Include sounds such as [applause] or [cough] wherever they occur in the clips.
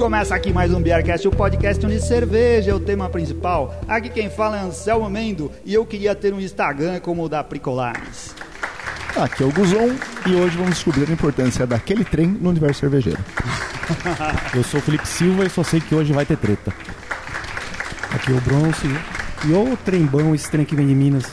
Começa aqui mais um Beercast, o podcast onde cerveja é o tema principal. Aqui quem fala é Anselmo Mendo e eu queria ter um Instagram como o da Pricolares. Aqui é o Guzon e hoje vamos descobrir a importância daquele trem no universo cervejeiro. [laughs] Eu sou o Felipe Silva e só sei que hoje vai ter treta. Aqui é o Bronze. E o trembão, esse trem que vem de Minas.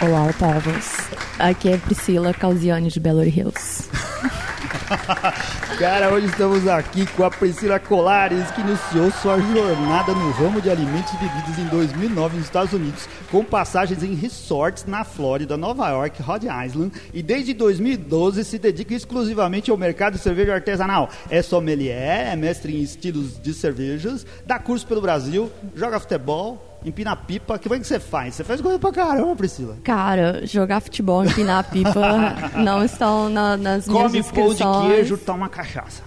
Olá, Otávos. Aqui é Priscila Causiane de Belo Hills. [laughs] Cara, hoje estamos aqui com a Priscila Colares, que iniciou sua jornada no ramo de alimentos e bebidas em 2009 nos Estados Unidos, com passagens em resorts na Flórida, Nova York, Rhode Island, e desde 2012 se dedica exclusivamente ao mercado de cerveja artesanal. É sommelier, é mestre em estilos de cervejas, dá curso pelo Brasil, joga futebol, empinar pipa, que vai que você faz? Você faz coisa pra caramba, Priscila. Cara, jogar futebol, empinar pipa [laughs] não estão na, nas minhas Come pão de queijo, toma cachaça.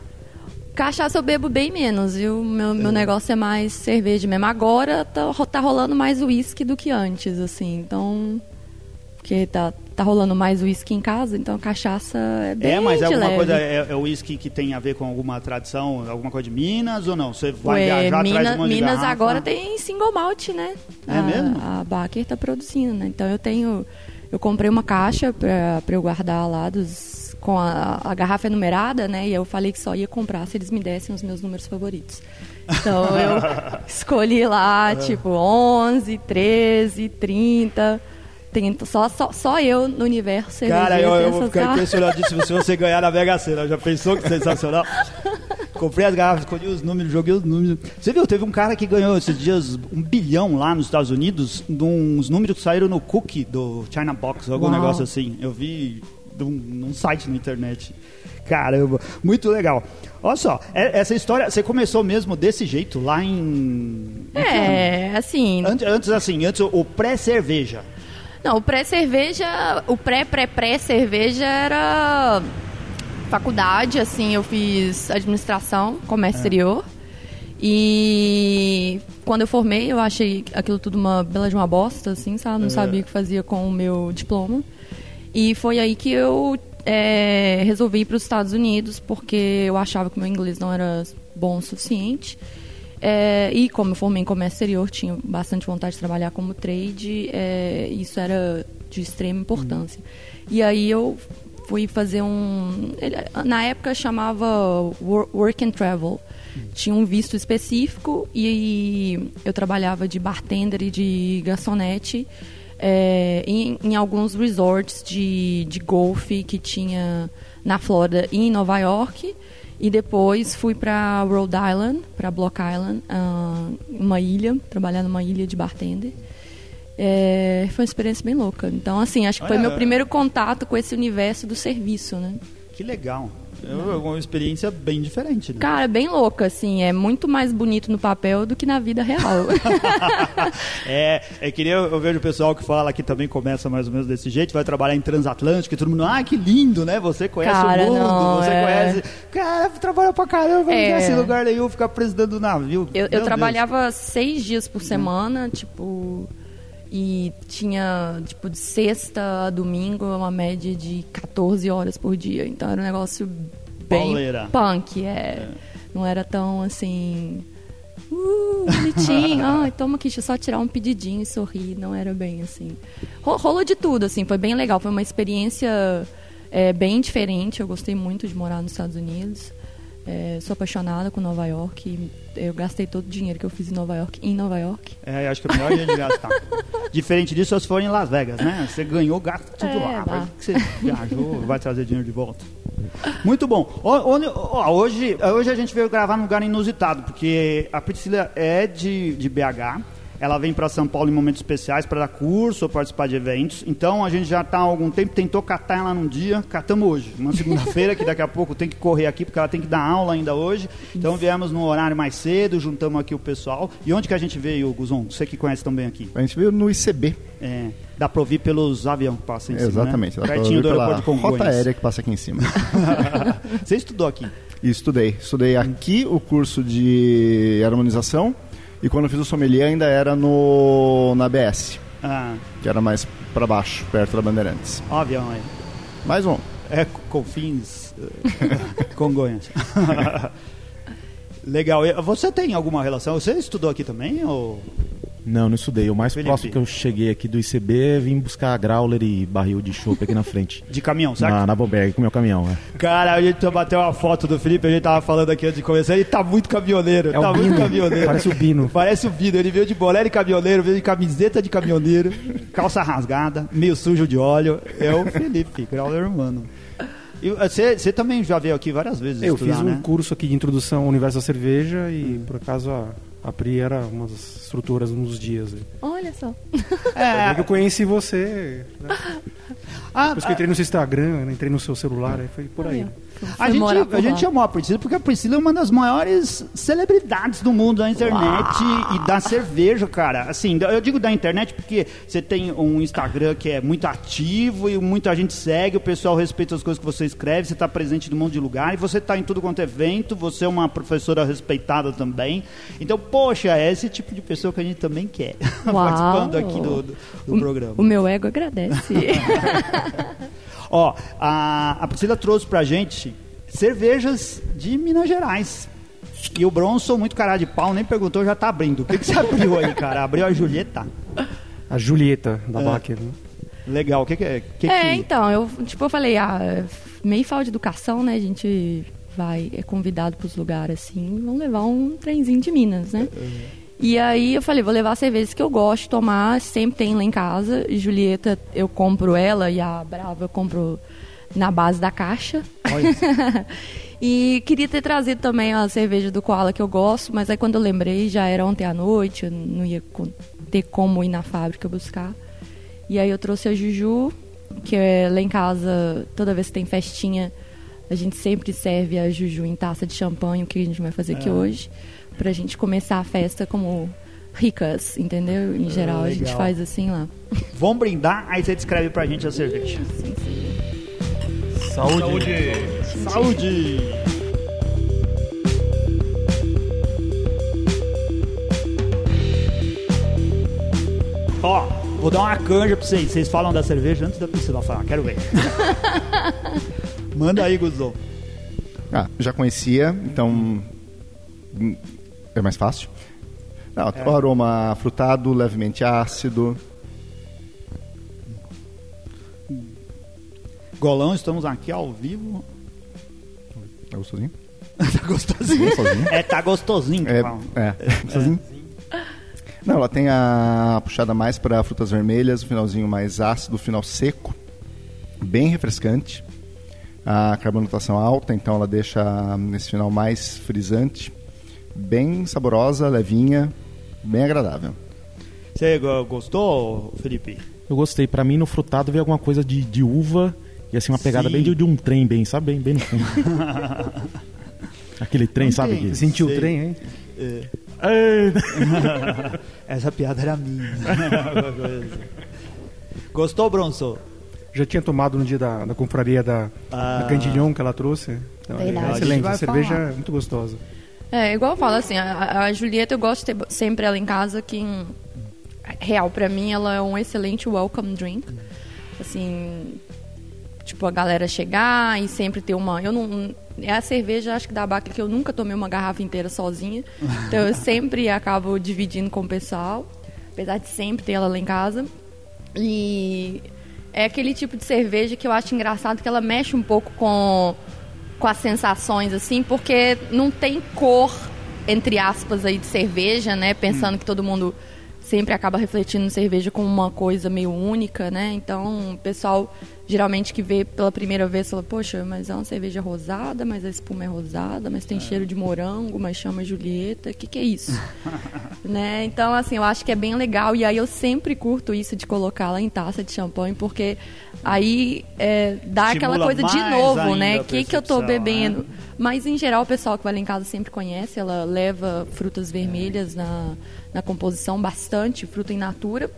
Cachaça eu bebo bem menos, viu? Meu, meu negócio é mais cerveja mesmo. Agora tá, tá rolando mais uísque do que antes, assim. Então. Porque tá, tá rolando mais uísque em casa, então cachaça é bem É, mas é alguma leve. coisa, é, é uísque que tem a ver com alguma tradição, alguma coisa de Minas ou não? Você vai Ué, viajar, Minas, monte de Minas garrafa? agora tem single malt, né? É a, mesmo? A Baker tá produzindo, né? Então eu tenho. Eu comprei uma caixa pra, pra eu guardar lá dos, com a, a garrafa numerada, né? E eu falei que só ia comprar se eles me dessem os meus números favoritos. Então eu [laughs] escolhi lá, tipo, 11, 13, 30. Tem, só, só, só eu no universo Cara, eu, tem eu vou ficar impressionadíssimo se você ganhar na Mega Sena. Já pensou que sensacional? Comprei as garrafas, escolhi os números, joguei os números. Você viu, teve um cara que ganhou esses dias um bilhão lá nos Estados Unidos, de uns números que saíram no cookie do China Box, algum Uau. negócio assim. Eu vi num, num site na internet. Caramba, muito legal. Olha só, é- essa história, você começou mesmo desse jeito lá em. É, assim, Antes, antes assim, antes o pré-cerveja. Não, o pré-cerveja, o pré-pré-pré-cerveja era faculdade, assim, eu fiz administração, comércio exterior. E quando eu formei, eu achei aquilo tudo uma bela de uma bosta, assim, sabe? Não sabia o que fazia com o meu diploma. E foi aí que eu é, resolvi ir para os Estados Unidos, porque eu achava que o meu inglês não era bom o suficiente. É, e como eu formei em comércio exterior, tinha bastante vontade de trabalhar como trade, é, isso era de extrema importância. E aí eu fui fazer um. ele- na época chamava Wor- Work and Travel. Tinha um visto específico e eu trabalhava de bartender e de garçonete é, em, em alguns resorts de, de golfe que tinha na Flórida e em Nova York. E depois fui para Rhode Island, para Block Island, ah, uma ilha, trabalhar numa ilha de bartender. É, foi uma experiência bem louca. Então, assim, acho que foi Olha, meu primeiro contato com esse universo do serviço, né? Que legal. É uma experiência bem diferente, né? Cara, bem louca, assim. É muito mais bonito no papel do que na vida real. [laughs] é, é que nem eu, eu vejo o pessoal que fala que também começa mais ou menos desse jeito, vai trabalhar em transatlântico e todo mundo, ah, que lindo, né? Você conhece Cara, o mundo, não, você é. conhece. Cara, trabalha pra caramba, não É. tem esse lugar nenhum, ficar presidente do navio. Eu, eu trabalhava seis dias por semana, tipo. E tinha, tipo, de sexta a domingo, uma média de 14 horas por dia. Então era um negócio bem Pauleira. punk, é. Não era tão assim. Uh, bonitinho. [laughs] Ai, toma aqui, deixa eu só tirar um pedidinho e sorrir. Não era bem assim. Ro- Rolou de tudo, assim, foi bem legal. Foi uma experiência é, bem diferente. Eu gostei muito de morar nos Estados Unidos. É, sou apaixonada com Nova York. Eu gastei todo o dinheiro que eu fiz em Nova York em Nova York. É, eu acho que é o melhor jeito de gastar. [laughs] Diferente disso, se for em Las Vegas, né? Você ganhou, gasta tudo É, lá. Vai que você viajou, vai trazer dinheiro de volta. Muito bom. Hoje, hoje a gente veio gravar num lugar inusitado, porque a Priscila é de, de BH. Ela vem para São Paulo em momentos especiais para dar curso ou participar de eventos. Então a gente já está há algum tempo, tentou catar ela num dia, catamos hoje. Uma segunda-feira, que daqui a pouco tem que correr aqui, porque ela tem que dar aula ainda hoje. Então viemos num horário mais cedo, juntamos aqui o pessoal. E onde que a gente veio, Guzon? Você que conhece também aqui. A gente veio no ICB. É, dá para ouvir pelos aviões que passam em cima, Exatamente. né? dá pra Pertinho do aeroporto de rota aérea que passa aqui em cima. [laughs] Você estudou aqui? Estudei. Estudei aqui o curso de harmonização e quando eu fiz o sommelier ainda era no na BS, Ah, que era mais para baixo, perto da Bandeirantes. ó o avião aí. Mais um. É Confins, eh, [laughs] Congonhas. [laughs] Legal. Você tem alguma relação? Você estudou aqui também? Ou... Não, não estudei. O mais Felipe. próximo que eu cheguei aqui do ICB é vim buscar growler e barril de chopp aqui na frente. [laughs] De caminhão, certo? na, na Boberg, com o meu caminhão, é. Cara, a gente bateu uma foto do Felipe, a gente tava falando aqui antes de começar, ele tá muito caminhoneiro, É tá o muito Bino. caminhoneiro. Parece o Bino. [laughs] Parece o Bino, ele veio de boné de caminhoneiro, veio de camiseta de caminhoneiro, calça rasgada, meio sujo de óleo. É o Felipe, grauler humano. E você, você também já veio aqui várias vezes Eu estudar, fiz um né? curso aqui de introdução ao universo da cerveja e por acaso a, a Pri era uma das instrutoras nos dias. aí. Olha só. É que eu conheci você. Né? Ah, Depois que eu entrei no seu Instagram, né? entrei no seu celular, aí foi por aí. né? A gente, a gente chamou a Priscila porque a Priscila é uma das maiores celebridades do mundo da internet e da cerveja, cara. Assim, eu digo da internet porque você tem um Instagram que é muito ativo e muita gente segue, o pessoal respeita as coisas que você escreve, você está presente num monte de lugar e você está em tudo quanto é evento, você é uma professora respeitada também. Então, poxa, é esse tipo de pessoa que a gente também quer Uau. [laughs] participando aqui do, do, do O- programa. O meu ego agradece. [laughs] Ó, a, a Priscila trouxe pra gente cervejas de Minas Gerais. E o Bronson, muito cara de pau, nem perguntou, já tá abrindo. O que, que você abriu aí, cara? Abriu a Julieta? A Julieta da É. Baker. Legal, o que que é? Que é, que... então, eu, tipo, eu falei, ah, meio falta de educação, né? A gente vai, é convidado pros lugares assim, vamos levar um trenzinho de Minas, né? E aí eu falei, vou levar cervejas que eu gosto de tomar, sempre tem lá em casa. Julieta, eu compro ela e a Brava eu compro na base da caixa. [laughs] e queria ter trazido também a cerveja do Koala que eu gosto, mas aí quando eu lembrei, já era ontem à noite, eu não ia ter como ir na fábrica buscar. E aí eu trouxe a Juju, que é lá em casa, toda vez que tem festinha, a gente sempre serve a Juju em taça de champanhe, o que a gente vai fazer aqui hoje, pra gente começar a festa como ricas, entendeu? Em geral, a gente faz assim lá. Vamos brindar, aí você descreve pra gente a cerveja. Saúde. Saúde! Ó, vou dar uma canja pra vocês. Vocês falam da cerveja antes da Priscila falar, quero ver. [laughs] Manda aí, Guzão. Ah, já conhecia, então é mais fácil. Não, O aroma frutado, levemente ácido. Golão, estamos aqui ao vivo. Tá gostosinho? [laughs] tá gostosinho. Gostosinho. É, tá gostosinho. que É, falam. é, gostosinho. Não, ela tem a puxada mais para frutas vermelhas, o finalzinho mais ácido, o final seco, bem refrescante. A carbonatação alta, então ela deixa nesse final mais frisante, bem saborosa, levinha, bem agradável. Você go- gostou, Felipe? Eu gostei. Pra mim, no frutado veio alguma coisa de, de uva e assim, uma pegada Sim. bem de, de um trem, bem, sabe? Bem, bem no fundo. [laughs] Aquele trem, Não sabe? Que... Sentiu Sei. o trem, hein? Ei, [laughs] Essa piada era minha. [laughs] Gostou, Bronson? Já tinha tomado no dia da, da confraria da, Ah. da Candilhão que ela trouxe. Então, é excelente, cerveja falar. é muito gostosa. É, igual eu falo, assim, a, a Julieta eu gosto de ter sempre ela em casa, que em- real, pra mim ela é um excelente welcome drink. Assim, tipo, a galera chegar e sempre ter uma. Eu não. É a cerveja, acho que da Baca que eu nunca tomei uma garrafa inteira sozinha. Então eu sempre acabo dividindo com o pessoal. Apesar de sempre ter ela lá em casa. E é aquele tipo de cerveja que eu acho engraçado que ela mexe um pouco com, com as sensações, assim, porque não tem cor, entre aspas, aí de cerveja, né? Pensando que todo mundo sempre acaba refletindo cerveja como uma coisa meio única, né? Então, o pessoal geralmente que vê pela primeira vez fala, poxa, mas é uma cerveja rosada, mas a espuma é rosada, mas tem cheiro de morango, mas chama Julieta, o que, que é isso? [laughs] né? Então, assim, eu acho que é bem legal. E aí eu sempre curto isso de colocar lá em taça de champanhe, porque aí é, dá aquela Estimula coisa de novo, né? O que, que eu tô percepção, bebendo? né? Mas em geral o pessoal que vai lá em casa sempre conhece, ela leva frutas vermelhas na, na composição, bastante, fruta in natura,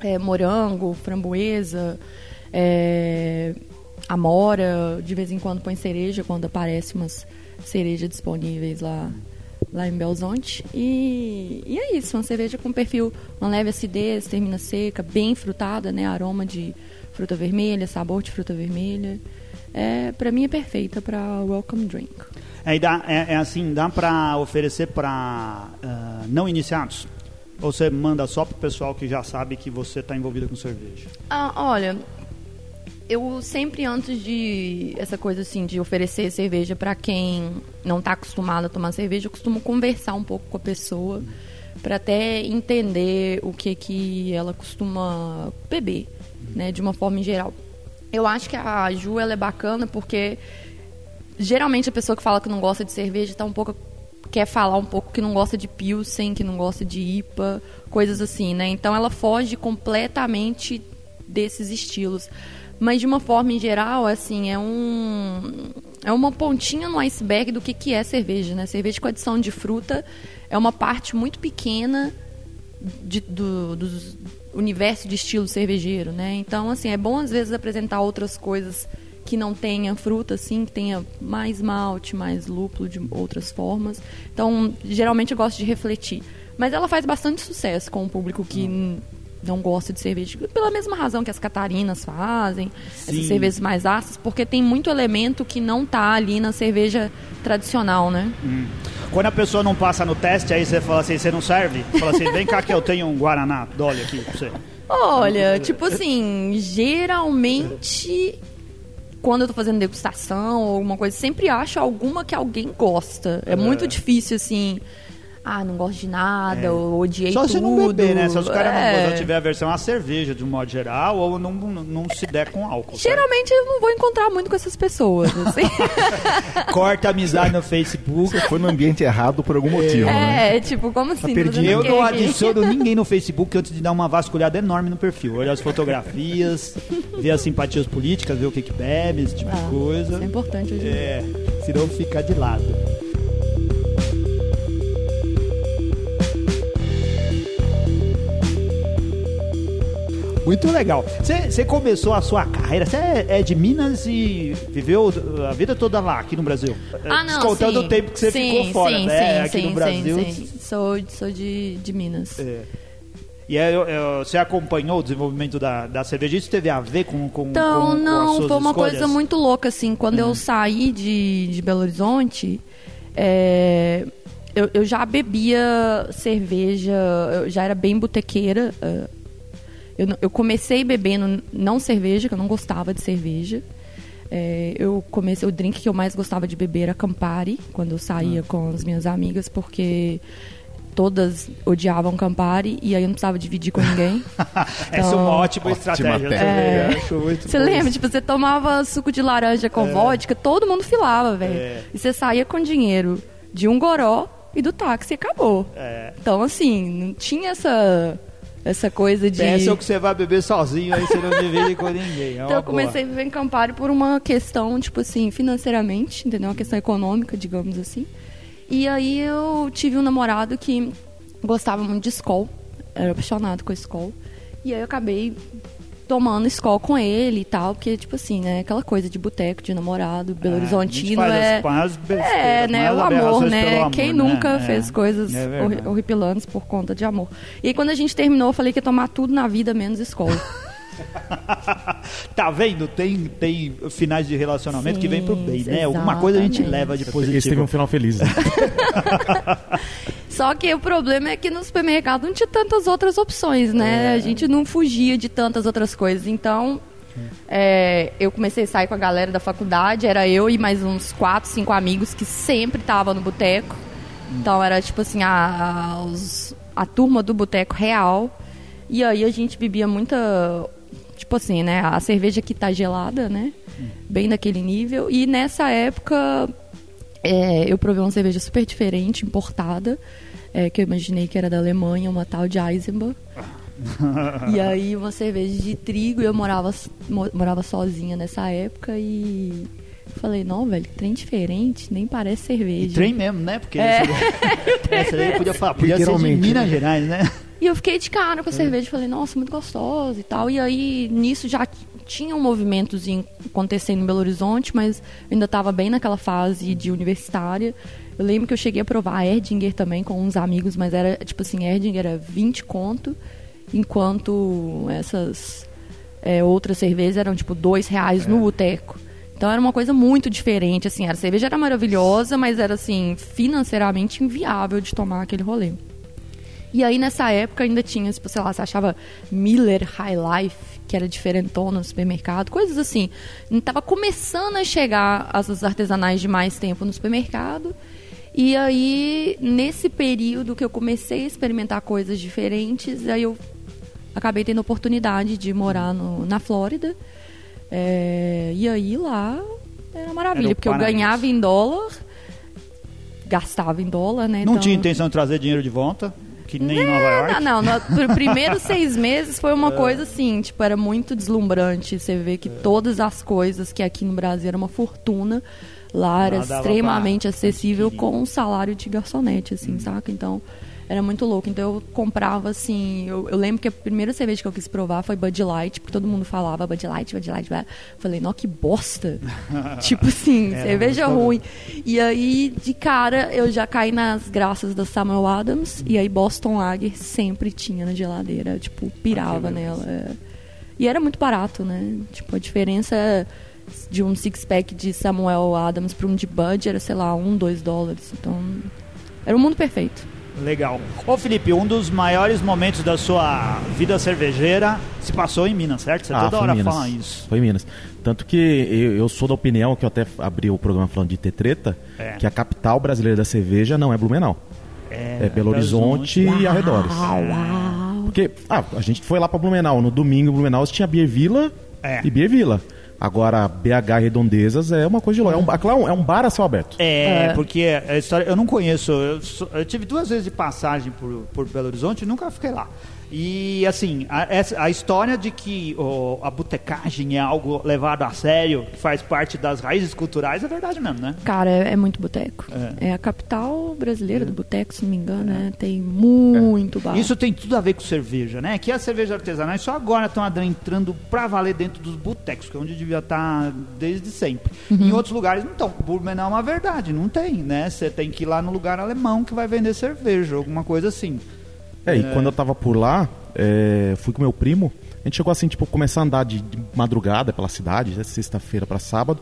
é, morango, framboesa, é, amora, de vez em quando põe cereja, quando aparece umas cerejas disponíveis lá, lá em Belzonte. E, e é isso, uma cerveja com perfil, uma leve acidez, termina seca, bem frutada, né? Aroma de fruta vermelha, sabor de fruta vermelha. É, para mim é perfeita para welcome drink. É, dá, é, é assim, dá para oferecer para uh, não iniciados? Ou você manda só para o pessoal que já sabe que você está envolvido com cerveja? Ah, olha, eu sempre antes de essa coisa assim de oferecer cerveja para quem não está acostumado a tomar cerveja, eu costumo conversar um pouco com a pessoa para até entender o que que ela costuma beber, né, de uma forma em geral. Eu acho que a Ju ela é bacana porque geralmente a pessoa que fala que não gosta de cerveja tá um pouco quer falar um pouco que não gosta de pilsen, que não gosta de IPA, coisas assim, né? Então ela foge completamente desses estilos. Mas de uma forma em geral, assim, é um é uma pontinha no iceberg do que, que é cerveja, né? Cerveja com adição de fruta é uma parte muito pequena de, do, do universo de estilo cervejeiro, né? Então, assim, é bom às vezes apresentar outras coisas que não tenha fruta, assim, que tenha mais malte, mais lúpulo de outras formas. Então, geralmente eu gosto de refletir. Mas ela faz bastante sucesso com o público que não gosta de cerveja, pela mesma razão que as catarinas fazem, Sim. essas cervejas mais ácidas, porque tem muito elemento que não tá ali na cerveja tradicional, né? Hum. Quando a pessoa não passa no teste, aí você fala assim, você não serve? Fala assim, vem cá que eu tenho um Guaraná, dole aqui pra você. Olha, tipo assim, geralmente quando eu tô fazendo degustação ou alguma coisa, sempre acho alguma que alguém gosta. É, é. muito difícil, assim ah, não gosto de nada, é. ou odiei Só tudo. Só se não beber, né? Se o cara é. não tiver a versão a cerveja, de um modo geral, ou não, não, não se der com álcool. Geralmente sabe? eu não vou encontrar muito com essas pessoas, assim. [laughs] Corta amizade no Facebook. Você foi no ambiente errado por algum motivo, é, né? É, tipo, como assim? Perdi. Eu não adiciono ninguém no Facebook antes de dar uma vasculhada enorme no perfil. Olhar as fotografias, ver as simpatias políticas, ver o que que bebe, esse tipo ah, de coisa. Isso é importante hoje. É, senão fica de lado. Muito legal. Você começou a sua carreira, você é, é, de Minas e viveu a vida toda lá, aqui no Brasil? Ah, não, Descontando sim. o tempo que você sim, ficou fora, sim, né? Sim, aqui sim, no Brasil. Sim, sim. Sou, sou de, de Minas. É. E aí, você acompanhou o desenvolvimento da, da cerveja? Isso teve a ver com, com, então, com, não, com foi uma escolhas? coisa muito louca, assim. Quando eu uhum. saí de, de Belo Horizonte, é, eu, eu já bebia cerveja, eu já era bem botequeira. Uh, eu, eu comecei bebendo não cerveja, que eu não gostava de cerveja. É, eu comecei o drink que eu mais gostava de beber era Campari, quando eu saía hum. com as minhas amigas, porque todas odiavam Campari e aí eu não precisava dividir com ninguém. Então, [laughs] Essa é uma ótima estratégia. É, você lembra? Tipo, você tomava suco de laranja com é. vodka, todo mundo filava, velho. É. E você saía com dinheiro de um goró e do táxi e acabou. É. Então, assim, não tinha essa essa coisa de. Pensa que você vai beber sozinho, aí você não divide com ninguém. É então eu comecei boa. a viver em Campari por uma questão, tipo assim, financeiramente, entendeu? Uma questão econômica, digamos assim. E aí eu tive um namorado que gostava muito de Skol, era apaixonado com Skol. E aí eu acabei tomando escola com ele e tal, porque, tipo assim, né, aquela coisa de boteco, de namorado, Belo é, Horizontino é. As, é, né, o amor, né? Amor, Quem né? nunca é, fez coisas é horripilantes por conta de amor. E aí, quando a gente terminou, eu falei que ia tomar tudo na vida, menos escola. [laughs] tá vendo? Tem, tem finais de relacionamento Sim, que vem pro bem, né? Alguma coisa a gente leva de positivo. Esse teve um final feliz. Né? [laughs] Só que o problema é que no supermercado não tinha tantas outras opções, né? É. A gente não fugia de tantas outras coisas. Então, é, eu comecei a sair com a galera da faculdade, era eu e mais uns quatro, cinco amigos que sempre estavam no boteco. Então era tipo assim, a, a, os, a turma do boteco real. E aí a gente bebia muita. Tipo assim, né? A cerveja que tá gelada, né? Bem naquele nível. E nessa época é, eu provei uma cerveja super diferente, importada, é, que eu imaginei que era da Alemanha, uma tal de Eisenbach. [laughs] e aí uma cerveja de trigo, eu morava, morava sozinha nessa época e falei, não, velho, trem diferente, nem parece cerveja. E trem mesmo, né? Porque é. essa [laughs] daí podia falar, podia ser de Minas Gerais, né? E eu fiquei de cara com a cerveja, falei, nossa, muito gostosa e tal. E aí, nisso já tinha um movimentos acontecendo em Belo Horizonte, mas ainda estava bem naquela fase de universitária. Eu lembro que eu cheguei a provar a Erdinger também com uns amigos, mas era tipo assim, Erdinger era 20 conto, enquanto essas é, outras cervejas eram tipo dois reais é. no boteco. Então era uma coisa muito diferente, assim, a cerveja era maravilhosa, mas era assim, financeiramente inviável de tomar aquele rolê. E aí nessa época ainda tinha, tipo, sei lá, você achava Miller High Life, que era diferentona no supermercado, coisas assim. Tava começando a chegar as artesanais de mais tempo no supermercado. E aí, nesse período que eu comecei a experimentar coisas diferentes, aí eu acabei tendo a oportunidade de morar no, na Flórida. É, e aí lá era maravilha, era porque eu ganhava em dólar, gastava em dólar, né? Não então... tinha intenção de trazer dinheiro de volta? Que nem em Nova York? Não, não. [laughs] Nos primeiros seis meses foi uma é. coisa assim, tipo, era muito deslumbrante. Você vê que é. todas as coisas que aqui no Brasil era uma fortuna, lá era extremamente acessível com um salário de garçonete, assim, hum. saca? Então era muito louco. Então eu comprava assim. Eu, eu, lembro que a primeira cerveja que eu quis provar foi Bud Light, porque todo mundo falava Bud Light, Bud Light. Bud. Falei, não, que bosta. [laughs] tipo assim, é, cerveja ruim. E aí, de cara, eu já caí nas graças da Samuel Adams. E aí, Boston Lager sempre tinha na geladeira. Tipo, pirava ah, nela. É. E era muito barato, né? Tipo, a diferença de um six-pack de Samuel Adams para um de Bud era, sei lá, um, dois dólares. Então, era o mundo perfeito. Legal. Ô Felipe, um dos maiores momentos da sua vida cervejeira se passou em Minas, certo? Você ah, toda hora Minas. fala isso. Foi em Minas. Tanto que eu, eu, sou da opinião, que eu até abri o programa falando de ter treta, é. que a capital brasileira da cerveja não é Blumenau. É, é Belo Horizonte e arredores. Uau. Porque ah, a gente foi lá para Blumenau. No domingo, Blumenau, tinha Beer Vila é. e Beer Vila. Agora, BH Redondezas é uma coisa de louco. É um, é um bar a céu aberto. É, é. porque a história. Eu não conheço. Eu, eu, tive duas vezes de passagem por, por Belo Horizonte e nunca fiquei lá. E assim, a, a história de que oh, a botecagem é algo levado a sério, que faz parte das raízes culturais, é verdade mesmo, né? Cara, é, é muito boteco. É. é. a capital brasileira do boteco, se não me engano, né? Tem muito bar. Isso tem tudo a ver com cerveja, né? Que as cervejas artesanais só agora estão entrando pra valer dentro dos botecos, que é onde devia estar tá desde sempre. Uhum. Em outros lugares não estão. Blumenau é uma verdade, não tem, né? Você tem que ir lá no lugar alemão que vai vender cerveja, alguma coisa assim. É, e quando eu tava por lá, é, fui com meu primo. A gente chegou assim, tipo, começar a andar de, de madrugada pela cidade, né, sexta-feira para sábado,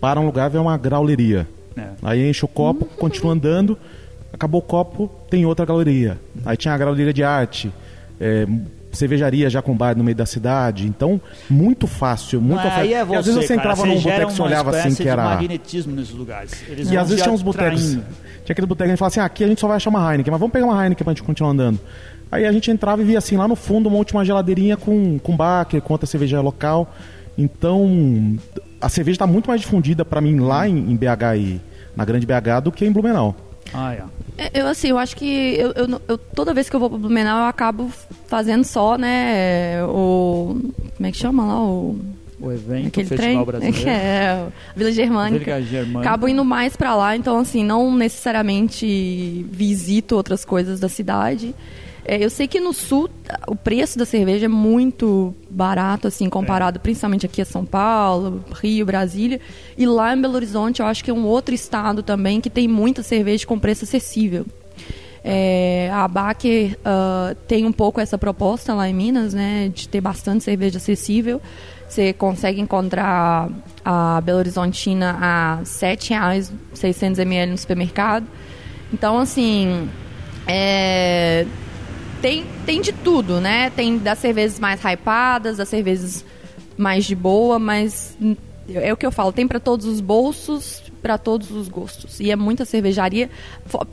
para um lugar ver uma grauleria. É. Aí enche o copo, continua andando, acabou o copo, tem outra galeria. Aí tinha a grauleria de arte, é, cervejaria já com bar no meio da cidade. Então, muito fácil, muito fácil. Aí é você, e às vezes você entrava num boteco e olhava assim que era. magnetismo nesses lugares. Eles e às vezes tinha uns botecos. Tinha aquele boteco que a gente falava assim: ah, aqui a gente só vai achar uma Heineken, mas vamos pegar uma Heineken pra gente continuar andando. Aí a gente entrava e via assim, lá no fundo, uma última geladeirinha com, com baque, com outra cerveja local. Então, a cerveja está muito mais difundida para mim lá em, em, BH e na grande BH do que em Blumenau. Ah, é. É. Eu, assim, eu acho que eu, eu, eu, toda vez que eu vou para Blumenau, eu acabo fazendo só, né, o... Como é que chama lá? O o evento, Aquele o Festival trem, Brasileiro. [laughs] É, Vila Germânica. Vila Germânica. Acabo indo mais para lá, então assim, não necessariamente visito outras coisas da cidade. É, eu sei que no sul o preço da cerveja é muito barato, assim, comparado é. principalmente aqui a São Paulo, Rio, Brasília. E lá em Belo Horizonte, eu acho que é um outro estado também que tem muita cerveja com preço acessível. É, a Baker uh, tem um pouco essa proposta lá em Minas, né, de ter bastante cerveja acessível. Você consegue encontrar a Belo Horizontina a R$ 7,00, 600 ml no supermercado. Então, assim, é, tem, tem de tudo, né? Tem das cervejas mais hypadas, das cervejas mais de boa, mas é o que eu falo, tem para todos os bolsos, para todos os gostos. E é muita cervejaria.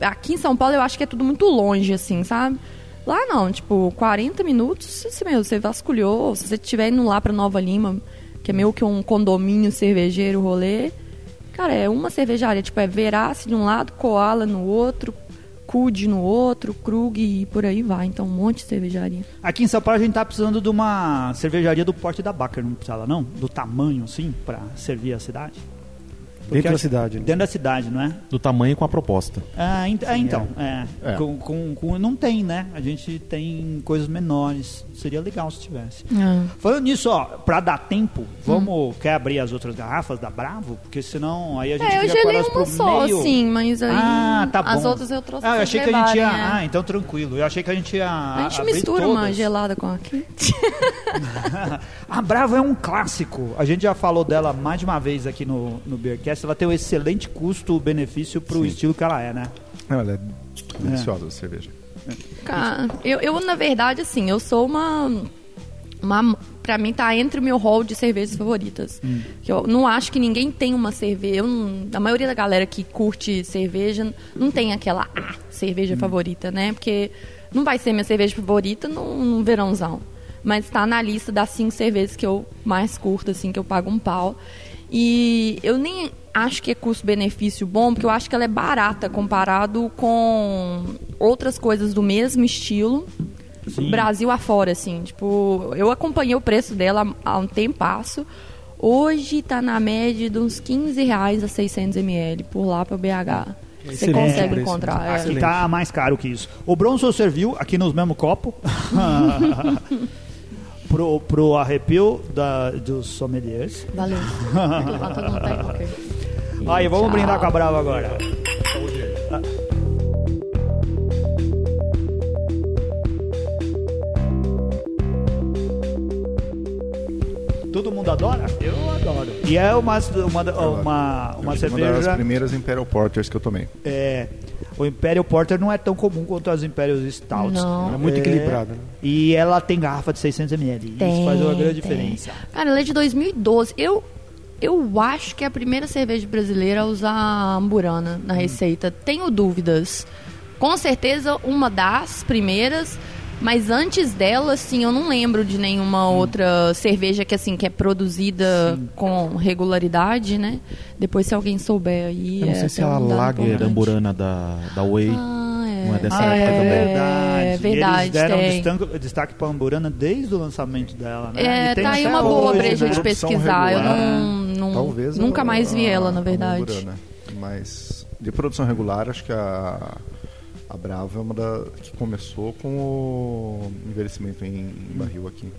Aqui em São Paulo eu acho que é tudo muito longe, assim, sabe? Lá não, tipo, 40 minutos, se meu, você vasculhou, se você estiver indo lá para Nova Lima, que é meio que um condomínio cervejeiro rolê, cara, é uma cervejaria, tipo, é Verace de um lado, Koala no outro, Cude no outro, Krug e por aí vai. Então, um monte de cervejaria. Aqui em São Paulo a gente tá precisando de uma cervejaria do porte da Baker, não precisa não? Do tamanho, assim, para servir a cidade? Dentro da cidade. Né? Dentro da cidade, não é? Do tamanho com a proposta. Ah, é, então. É. É. Com, com, com, não tem, né? A gente tem coisas menores. Seria legal se tivesse. Ah. Falando nisso, ó, pra dar tempo, vamos. Hum. Quer abrir as outras garrafas da Bravo? Porque senão aí a gente é, fica com elas pro só, meio. sim, mas aí. Ah, tá bom. As outras eu trouxe. Ah, eu achei que a gente ia. É. Ah, então tranquilo. Eu achei que a gente ia. A gente mistura todas. uma gelada com a quente. [laughs] a Bravo é um clássico. A gente já falou dela mais de uma vez aqui no, no Beercast. Ela tem um excelente custo-benefício pro Sim. estilo que ela é, né? Não, ela é deliciosa é. a cerveja. Cara, eu, eu, na verdade, assim, eu sou uma. uma pra mim, tá entre o meu hall de cervejas favoritas. Hum. Eu não acho que ninguém tem uma cerveja. Eu, a maioria da galera que curte cerveja não tem aquela ah, cerveja hum. favorita, né? Porque não vai ser minha cerveja favorita no, no verãozão. Mas está na lista das cinco cervejas que eu mais curto, assim, que eu pago um pau. E eu nem acho que é custo-benefício bom, porque eu acho que ela é barata comparado com outras coisas do mesmo estilo. Sim. Brasil afora, assim. Tipo, eu acompanhei o preço dela há um tempo Hoje está na média de uns 15 reais a 600 ml por lá para o BH. Você consegue encontrar. É. Aqui está mais caro que isso. O Bronson serviu aqui nos mesmo copo. [laughs] pro, pro arrepio da, dos sommeliers. Valeu. [laughs] Aí, vamos brindar com a Brava agora. Todo mundo adora? Eu adoro. E é uma, uma, uma, uma cerveja. Uma das primeiras Imperial Porters que eu tomei. É. O Imperial Porter não é tão comum quanto as Imperial Stouts. Não. É muito é, equilibrada. Né? E ela tem garrafa de 600 ml. Tem, Isso faz uma grande tem. diferença. Cara, ela é de 2012. Eu, eu acho que é a primeira cerveja brasileira a usar amburana na hum. receita. Tenho dúvidas. Com certeza, uma das primeiras mas antes dela, assim, eu não lembro de nenhuma hum. outra cerveja que assim que é produzida Sim. com regularidade, né? Depois se alguém souber aí. Eu não é sei se é a Lager Amburana da, da Way. Ah, é. Não é dessa ah, época é, também. verdade. É verdade. eles deram tem. destaque, destaque para a Amburana desde o lançamento dela, né? É, tá aí uma boa breja né? de pesquisar. Eu não, não Talvez nunca a, mais vi ela, na verdade. Amburana. Mas de produção regular, acho que a a Brava é uma da que começou com o envelhecimento em, barril aqui.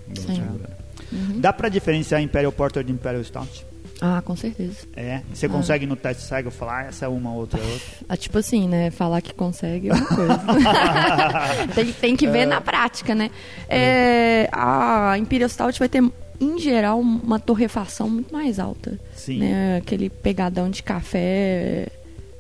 Uhum. Dá para diferenciar Imperial Porter de Imperial Stout? Ah, com certeza. É? Você ah. consegue no teste cego falar essa é uma, outra é outra? Ah, tipo assim, né? Falar que consegue é uma coisa. [laughs] tem, tem, que ver é. na prática, né? É, a Imperial Stout vai ter, em geral, uma torrefação muito mais alta. Sim. Né? Aquele pegadão de café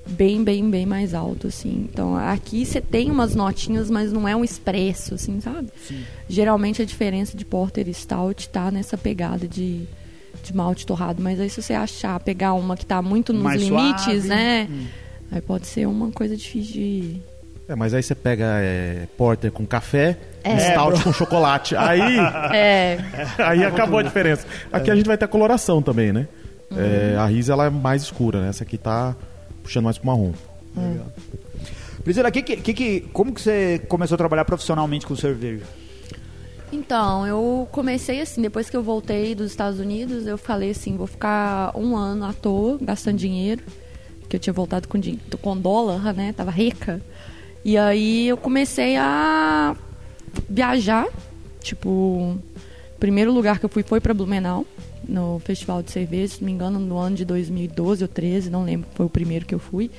bem, bem, bem mais alto, assim. Então, aqui você tem umas notinhas, mas não é um expresso, assim, sabe? Sim. Geralmente a diferença de Porter e Stout tá nessa pegada de, de malte torrado. Mas aí se você achar, pegar uma que tá muito nos mais limites, suave. né? Hum. Aí pode ser uma coisa difícil de... É, mas aí você pega é, Porter com café é. Stout com chocolate. Aí, [laughs] é. [laughs] aí acabou a diferença. Aqui a gente vai ter a coloração também, né? Uhum. É, a Risa ela é mais escura, né? Essa aqui tá puxando mais pro marrom. Legal. Priscila, que, que, que, como que você começou a trabalhar profissionalmente com cerveja? Então, eu comecei assim, depois que eu voltei dos Estados Unidos, eu falei assim, vou ficar um ano à toa, gastando dinheiro, que eu tinha voltado com, com dólar, né, tava rica. E aí eu comecei a viajar, tipo, o primeiro lugar que eu fui foi para Blumenau, no Festival de Cerveja, se não me engano, no ano de 2012 ou 13, não lembro, foi o primeiro que eu fui.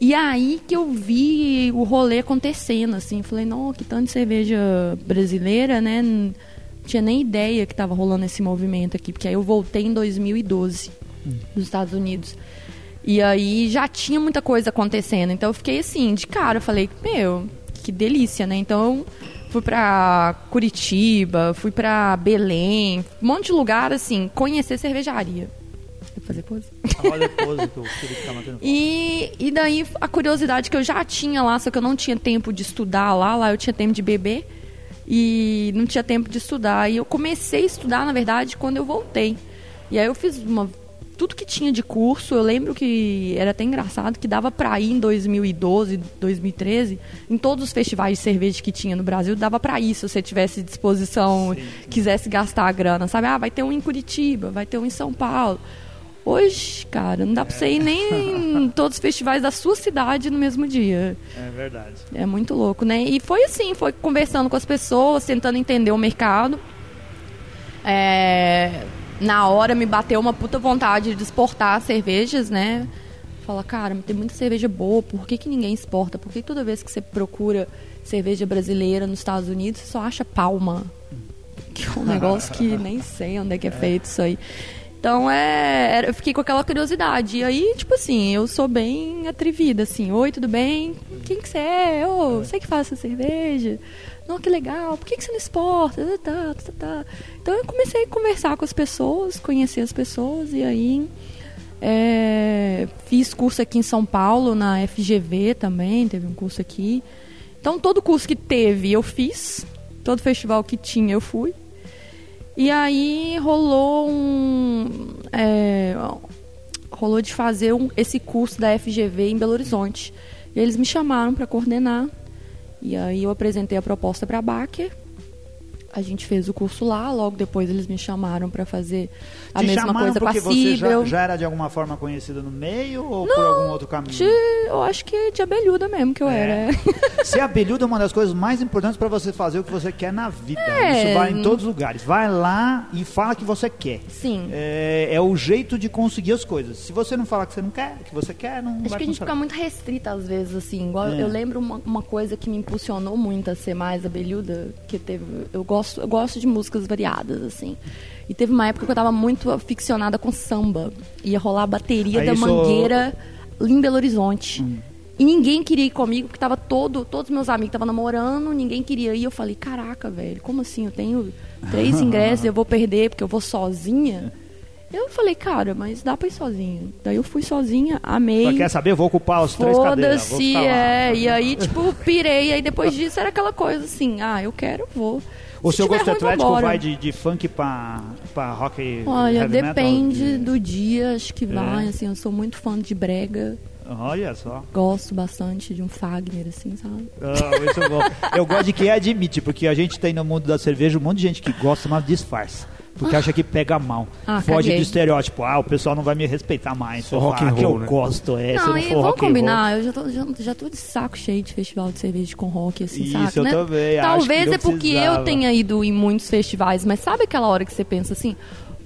E aí que eu vi o rolê acontecendo, assim, falei, não, que tanto de cerveja brasileira, né? Não tinha nem ideia que estava rolando esse movimento aqui, porque aí eu voltei em 2012 hum. dos Estados Unidos. E aí já tinha muita coisa acontecendo, então eu fiquei assim, de cara, eu falei, meu, que delícia, né? Então fui para Curitiba, fui para Belém, um monte de lugar assim, conhecer cervejaria. Fazer pose? A pose que eu queria ficar mantendo. E, e daí a curiosidade que eu já tinha lá, só que eu não tinha tempo de estudar lá, lá eu tinha tempo de beber e não tinha tempo de estudar. E eu comecei a estudar, na verdade, quando eu voltei. E aí eu fiz uma tudo que tinha de curso, eu lembro que era até engraçado que dava para ir em 2012, 2013, em todos os festivais de cerveja que tinha no Brasil, dava para ir se você tivesse disposição, Sim. quisesse gastar a grana, sabe? Ah, vai ter um em Curitiba, vai ter um em São Paulo. Hoje, cara, não dá pra você ir nem em todos os festivais da sua cidade no mesmo dia. É verdade. É muito louco, né? E foi assim, foi conversando com as pessoas, tentando entender o mercado. É, na hora me bateu uma puta vontade de exportar cervejas, né? Fala, cara, tem muita cerveja boa, por que, que ninguém exporta? Por que toda vez que você procura cerveja brasileira nos Estados Unidos, você só acha palma? [laughs] Que é um negócio que nem sei onde é que é feito isso aí. Então, é, eu fiquei com aquela curiosidade. E aí, tipo assim, eu sou bem atrevida, assim. Oi, tudo bem? Quem que você é? Oh, você que faz essa cerveja? Não, que legal. Por que, que você não exporta? Tá, tá, tá. Então, eu comecei a conversar com as pessoas, conhecer as pessoas. E aí, é, fiz curso aqui em São Paulo, na FGV também. Teve um curso aqui. Então, todo curso que teve, eu fiz. Todo festival que tinha, eu fui. E aí rolou um. É, rolou de fazer um, esse curso da FGV em Belo Horizonte. E eles me chamaram para coordenar. E aí eu apresentei a proposta para a Baker a gente fez o curso lá, logo depois eles me chamaram para fazer a Te mesma coisa porque passível. Você já, já, era de alguma forma conhecida no meio ou Não, por algum outro caminho? De, eu acho que de abelhuda mesmo que eu é. era. [laughs] Ser abelhuda é uma das coisas mais importantes para você fazer o que você quer na vida. É. Isso vai em todos os lugares. Vai lá e fala que você quer. Sim. É, é, o jeito de conseguir as coisas. Se você não falar que você não quer, que você quer, não Acho vai que a gente fica muito restrita às vezes, assim. Igual é. eu lembro uma, uma coisa que me impulsionou muito a ser mais abelhuda, que teve. Eu gosto, eu gosto de música músicas variadas, assim. E teve uma época que eu tava muito aficionada com samba. Ia rolar a bateria Aí da Mangueira em Belo Horizonte. Hum. E ninguém queria ir comigo, porque tava todo, todos meus amigos estavam namorando, ninguém queria ir. Eu falei, caraca, velho, como assim? Eu tenho três [laughs] ingressos e eu vou perder porque eu vou sozinha? Eu falei, cara, mas dá pra ir sozinha. Daí eu fui sozinha, amei. Só quer saber? Vou ocupar os três cadeiras. Foda-se, é. E aí, tipo, pirei. Aí depois disso era aquela coisa assim, ah, eu quero, vou. O seu gosto eclético vai de, de funk pra, pra rock Olha, depende metal, do dia, acho que vai. É. Assim, eu sou muito fã de brega. Olha só. Gosto bastante de um Fagner, assim, sabe? Ah, bom. Eu gosto de quem admite, porque a gente tem no mundo da cerveja um monte de gente que gosta, mas disfarça porque acha que pega mal. Ah, Foge caguei. do estereótipo. Ah, o pessoal não vai me respeitar mais. Só rock and roll, que eu né? gosto, é. Não, não e vamos combinar, eu já tô, já, já tô de saco cheio de festival de cerveja com rock, assim, Isso, saco, eu né? também. Talvez é porque eu tenha ido em muitos festivais, mas sabe aquela hora que você pensa assim,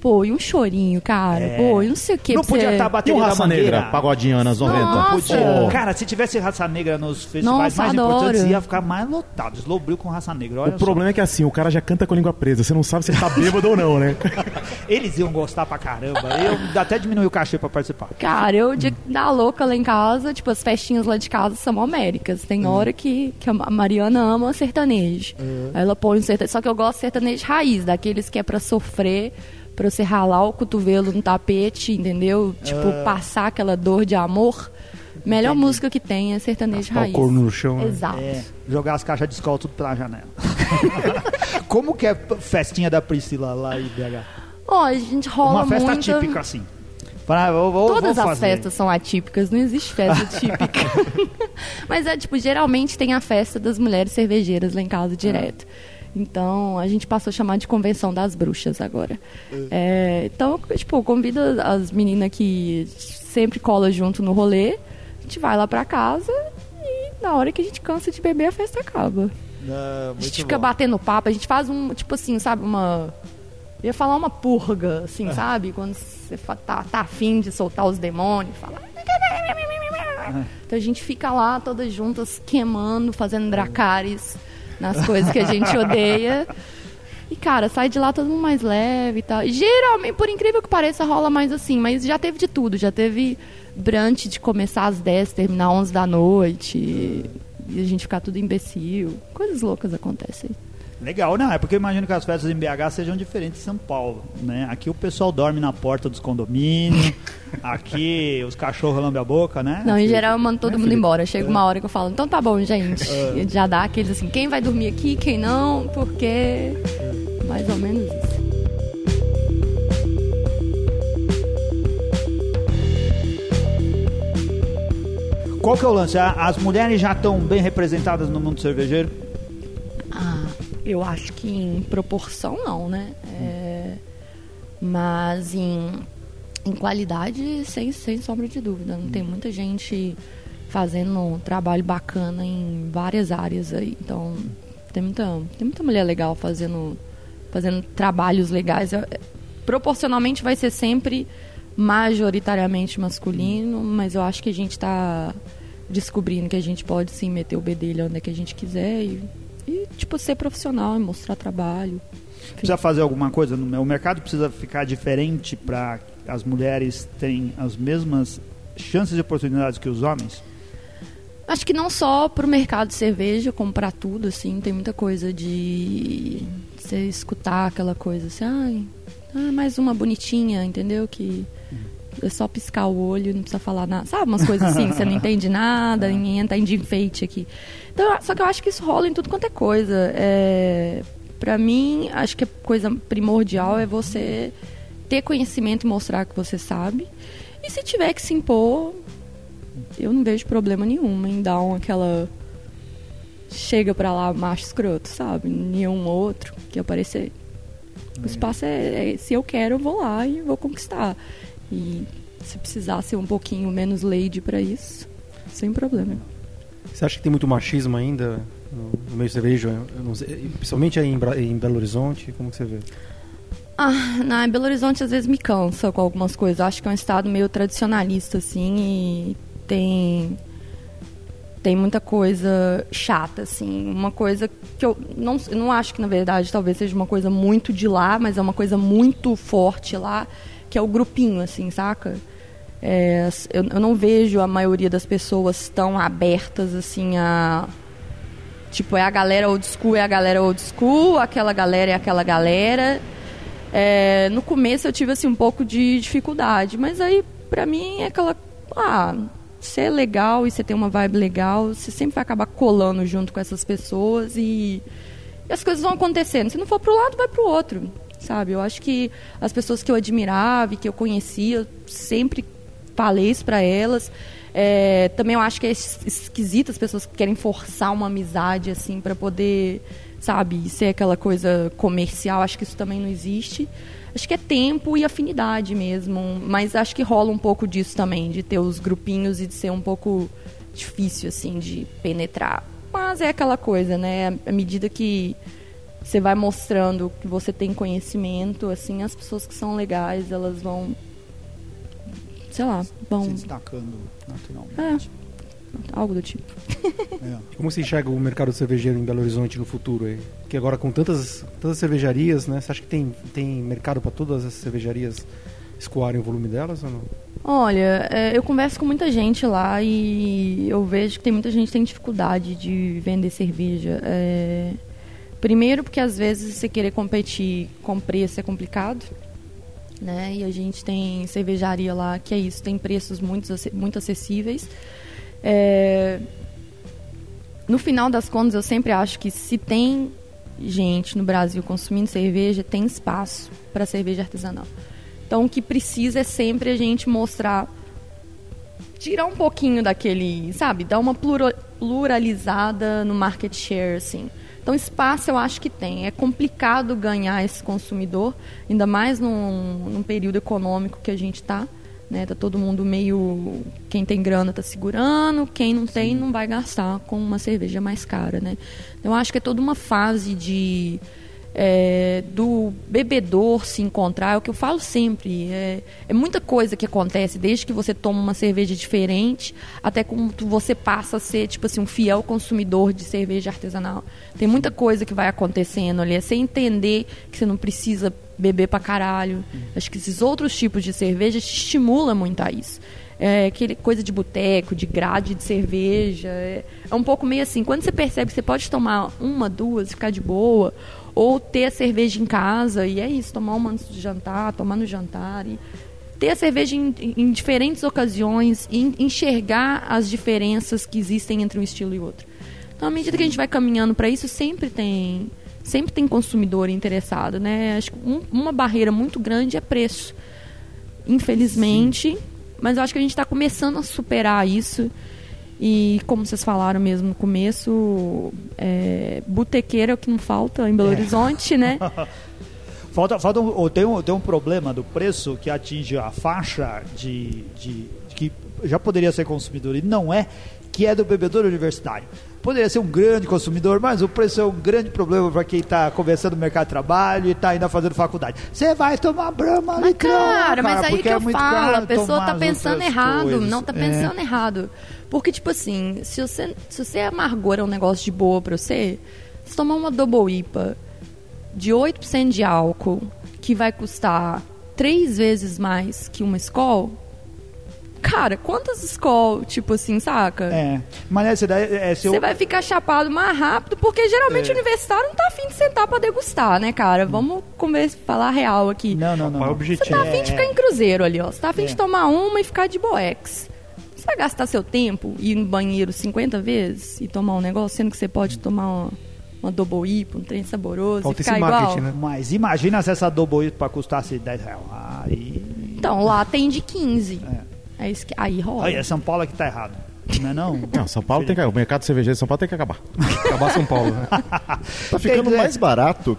Pô, e um chorinho, cara. É. Pô, e não sei o que. Não podia estar tá batendo e Raça Negra, pagodinho anos 90. Nossa. Podia. Cara, se tivesse Raça Negra nos festivais Nossa, mais adoro. importantes, ia ficar mais lotado. Slowbril com Raça Negra. o problema é que assim, o cara já canta com a língua presa. Você não sabe se ele tá bêbado ou não, né? [laughs] Eles iam gostar pra caramba. Eu até diminui o cachê pra participar. Cara, eu de dar louca lá em casa, tipo, as festinhas lá de casa são américas. Tem hum. hora que, que a Mariana ama sertanejo. Uhum. Ela põe um sertanejo. Só que eu gosto de sertanejo raiz, daqueles que é pra sofrer para você ralar o cotovelo no tapete, entendeu? Tipo, uh... passar aquela dor de amor. Melhor Entendi. música que tem é sertanejo raiz. O corno no chão. Né? Exato. É, jogar as caixas de escola tudo pela janela. [laughs] Como que é festinha da Priscila lá em BH? Ó, oh, a gente rola Uma festa muita... típica, assim. Pra, vou, vou, Todas vou as festas são atípicas, não existe festa [laughs] típica. [laughs] Mas é tipo, geralmente tem a festa das mulheres cervejeiras lá em casa direto. Ah. Então, a gente passou a chamar de Convenção das Bruxas agora. É, então, tipo, convido as meninas que sempre colam junto no rolê. A gente vai lá pra casa e na hora que a gente cansa de beber, a festa acaba. Não, a gente fica bom. batendo papo, a gente faz um, tipo assim, sabe, uma... Eu ia falar uma purga, assim, é. sabe? Quando você tá, tá afim de soltar os demônios, falar... Então a gente fica lá todas juntas queimando, fazendo dracares nas coisas que a gente odeia. E, cara, sai de lá todo mundo mais leve e tal. E, geralmente, por incrível que pareça, rola mais assim. Mas já teve de tudo. Já teve brunch de começar às 10, terminar às 11 da noite. E a gente ficar tudo imbecil. Coisas loucas acontecem. Legal, não, é porque eu imagino que as festas em BH sejam diferentes de São Paulo, né? Aqui o pessoal dorme na porta dos condomínios, [laughs] aqui os cachorros lambem a boca, né? Não, em geral eu mando todo né, mundo embora. Chega uma hora que eu falo, então tá bom, gente. Uh. Já dá aqueles assim, quem vai dormir aqui, quem não, porque... Mais ou menos isso. Qual que é o lance? As mulheres já estão bem representadas no mundo cervejeiro? Eu acho que em proporção não, né? É, mas em em qualidade, sem, sem sombra de dúvida. Não tem muita gente fazendo um trabalho bacana em várias áreas aí. Então, tem muita, tem muita mulher legal fazendo, fazendo trabalhos legais. Proporcionalmente vai ser sempre majoritariamente masculino, mas eu acho que a gente está descobrindo que a gente pode sim meter o bedelho onde é que a gente quiser e, e tipo, ser profissional e mostrar trabalho. Precisa fazer alguma coisa meu mercado? Precisa ficar diferente para as mulheres terem as mesmas chances e oportunidades que os homens? Acho que não só para o mercado de cerveja, como para tudo, assim, tem muita coisa de você escutar aquela coisa assim, ai, ah, mais uma bonitinha, entendeu? Que é só piscar o olho, não precisa falar nada. Sabe umas coisas assim, você não entende nada, [laughs] ninguém entra de enfeite aqui. Então, só que eu acho que isso rola em tudo quanto é coisa. É, para mim, acho que a coisa primordial é você ter conhecimento e mostrar que você sabe. E se tiver que se impor, eu não vejo problema nenhum em dar um, aquela. Chega pra lá, macho escroto, sabe? Nenhum outro que aparecer. O espaço é, é, Se eu quero, eu vou lá e vou conquistar. E se precisar ser um pouquinho menos lady para isso, sem problema. Você acha que tem muito machismo ainda no meio cerveja, principalmente aí em, Belo Horizonte? Como que você vê? Ah, na Belo Horizonte às vezes me cansa com algumas coisas. Acho que é um estado meio tradicionalista, assim, e tem tem muita coisa chata, assim. Uma coisa que eu não, não acho que, na verdade, talvez seja uma coisa muito de lá, mas é uma coisa muito forte lá, que é o grupinho, assim, saca? É, eu, eu não vejo a maioria das pessoas tão abertas, assim, a... Tipo, é a galera old school, é a galera old school, aquela galera é aquela galera. É, no começo eu tive, assim, um pouco de dificuldade, mas aí, pra mim, é aquela... Ah, você é legal e você tem uma vibe legal, você sempre vai acabar colando junto com essas pessoas e, e as coisas vão acontecendo. Se não for pro lado, vai pro outro, sabe? Eu acho que as pessoas que eu admirava e que eu conhecia, eu sempre falei isso para elas. É, também eu acho que é esquisito as pessoas que querem forçar uma amizade assim para poder, sabe, ser aquela coisa comercial. Acho que isso também não existe. Acho que é tempo e afinidade mesmo, mas acho que rola um pouco disso também, de ter os grupinhos e de ser um pouco difícil, assim, de penetrar. Mas é aquela coisa, né? À medida que você vai mostrando que você tem conhecimento, assim, as pessoas que são legais, elas vão, sei lá, vão... Se destacando naturalmente. É algo do tipo. É. Como você enxerga o mercado cervejeiro em Belo Horizonte no futuro? Aí? Que agora com tantas, tantas cervejarias, né? Você acha que tem, tem mercado para todas as cervejarias escoarem o volume delas ou não? Olha, é, eu converso com muita gente lá e eu vejo que tem muita gente que tem dificuldade de vender cerveja. É... Primeiro porque às vezes você querer competir com preço é complicado. Né? E a gente tem cervejaria lá que é isso, tem preços muito, muito acessíveis. É... No final das contas, eu sempre acho que se tem gente no Brasil consumindo cerveja, tem espaço para cerveja artesanal. Então, o que precisa é sempre a gente mostrar, tirar um pouquinho daquele, sabe, dar uma pluralizada no market share, assim. Então, espaço eu acho que tem. É complicado ganhar esse consumidor, ainda mais num, num período econômico que a gente está. Né? Tá todo mundo meio. Quem tem grana tá segurando, quem não tem não vai gastar com uma cerveja mais cara. Né? Então, eu acho que é toda uma fase de. É, do bebedor se encontrar, é o que eu falo sempre. É, é, muita coisa que acontece, desde que você toma uma cerveja diferente, até como você passa a ser, tipo assim, um fiel consumidor de cerveja artesanal. Tem muita coisa que vai acontecendo ali. É você entender que você não precisa beber pra caralho. Acho que esses outros tipos de cerveja te estimulam muito a isso. É, aquele coisa de boteco, de grade de cerveja. É, é, um pouco meio assim, quando você percebe que você pode tomar uma, duas, ficar de boa, ou ter a cerveja em casa, e é isso, tomar uma antes de jantar, tomar no jantar. E ter a cerveja em, em diferentes ocasiões e enxergar as diferenças que existem entre um estilo e outro. Então, à medida que a gente vai caminhando para isso, sempre tem sempre tem consumidor interessado, né? Acho que um, uma barreira muito grande é preço. Infelizmente, Sim. Mas eu acho que a gente está começando a superar isso. E como vocês falaram mesmo no começo, é, botequeiro é o que não falta em Belo é. Horizonte, né? [laughs] Falta, falta um, tem, um, tem um problema do preço que atinge a faixa de, de, de que já poderia ser consumidor e não é, que é do bebedor universitário. Poderia ser um grande consumidor, mas o preço é um grande problema para quem está começando o mercado de trabalho e está ainda fazendo faculdade. Você vai tomar brama litrão, cara, cara, mas aí que é eu falo, a pessoa está pensando errado, coisas. não está pensando é. errado. Porque, tipo assim, se você, se você amargura um negócio de boa para você, se tomar uma double IPA de 8% de álcool, que vai custar três vezes mais que uma Skol, Cara, quantas escolas, tipo assim, saca? É. Mas essa daí. É, Você eu... vai ficar chapado mais rápido, porque geralmente é. o universitário não tá afim de sentar pra degustar, né, cara? Vamos comer, falar real aqui. Não, não, não. É o objetivo? Você tá afim de ficar em cruzeiro ali, ó. Você tá afim é. de tomar uma e ficar de boex. Você vai gastar seu tempo e ir no banheiro 50 vezes e tomar um negócio, sendo que você pode tomar uma, uma double IPA, um trem saboroso Falta e ficar igual. Né? Mas imagina se essa double IPA custasse 10 reais. Aí... Então, lá tem de 15. É. É isso que, aí rola. Aí, é São Paulo que tá errado. Não é não? Não, São Paulo tem que O mercado cervejeiro de São Paulo tem que acabar. acabar São Paulo, né? [laughs] tá ficando mais barato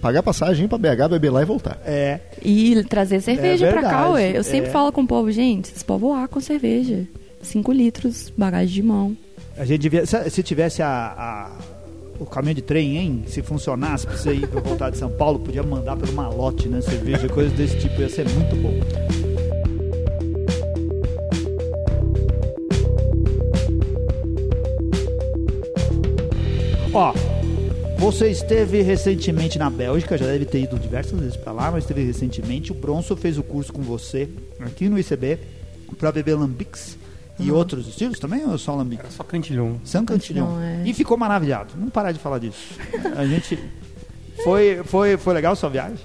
pagar passagem para BH, beber lá e voltar. É. E trazer cerveja é pra cá, ué. Eu sempre é. falo com o povo, gente, vocês podem voar com cerveja. 5 litros, bagagem de mão. A gente devia. Se, se tivesse a, a, o caminho de trem, hein? Se funcionasse pra você ir pra voltar de São Paulo, podia mandar pelo malote, né? Cerveja, coisas desse tipo. Ia ser muito bom. Ó, você esteve recentemente na Bélgica, já deve ter ido diversas vezes para lá, mas esteve recentemente. O Bronson fez o curso com você aqui no ICB para beber lambics e uhum. outros estilos também ou só lambic? Era só cantilhão. São cantilhão. é. E ficou maravilhado. Não parar de falar disso. A gente [laughs] foi foi foi legal a sua viagem?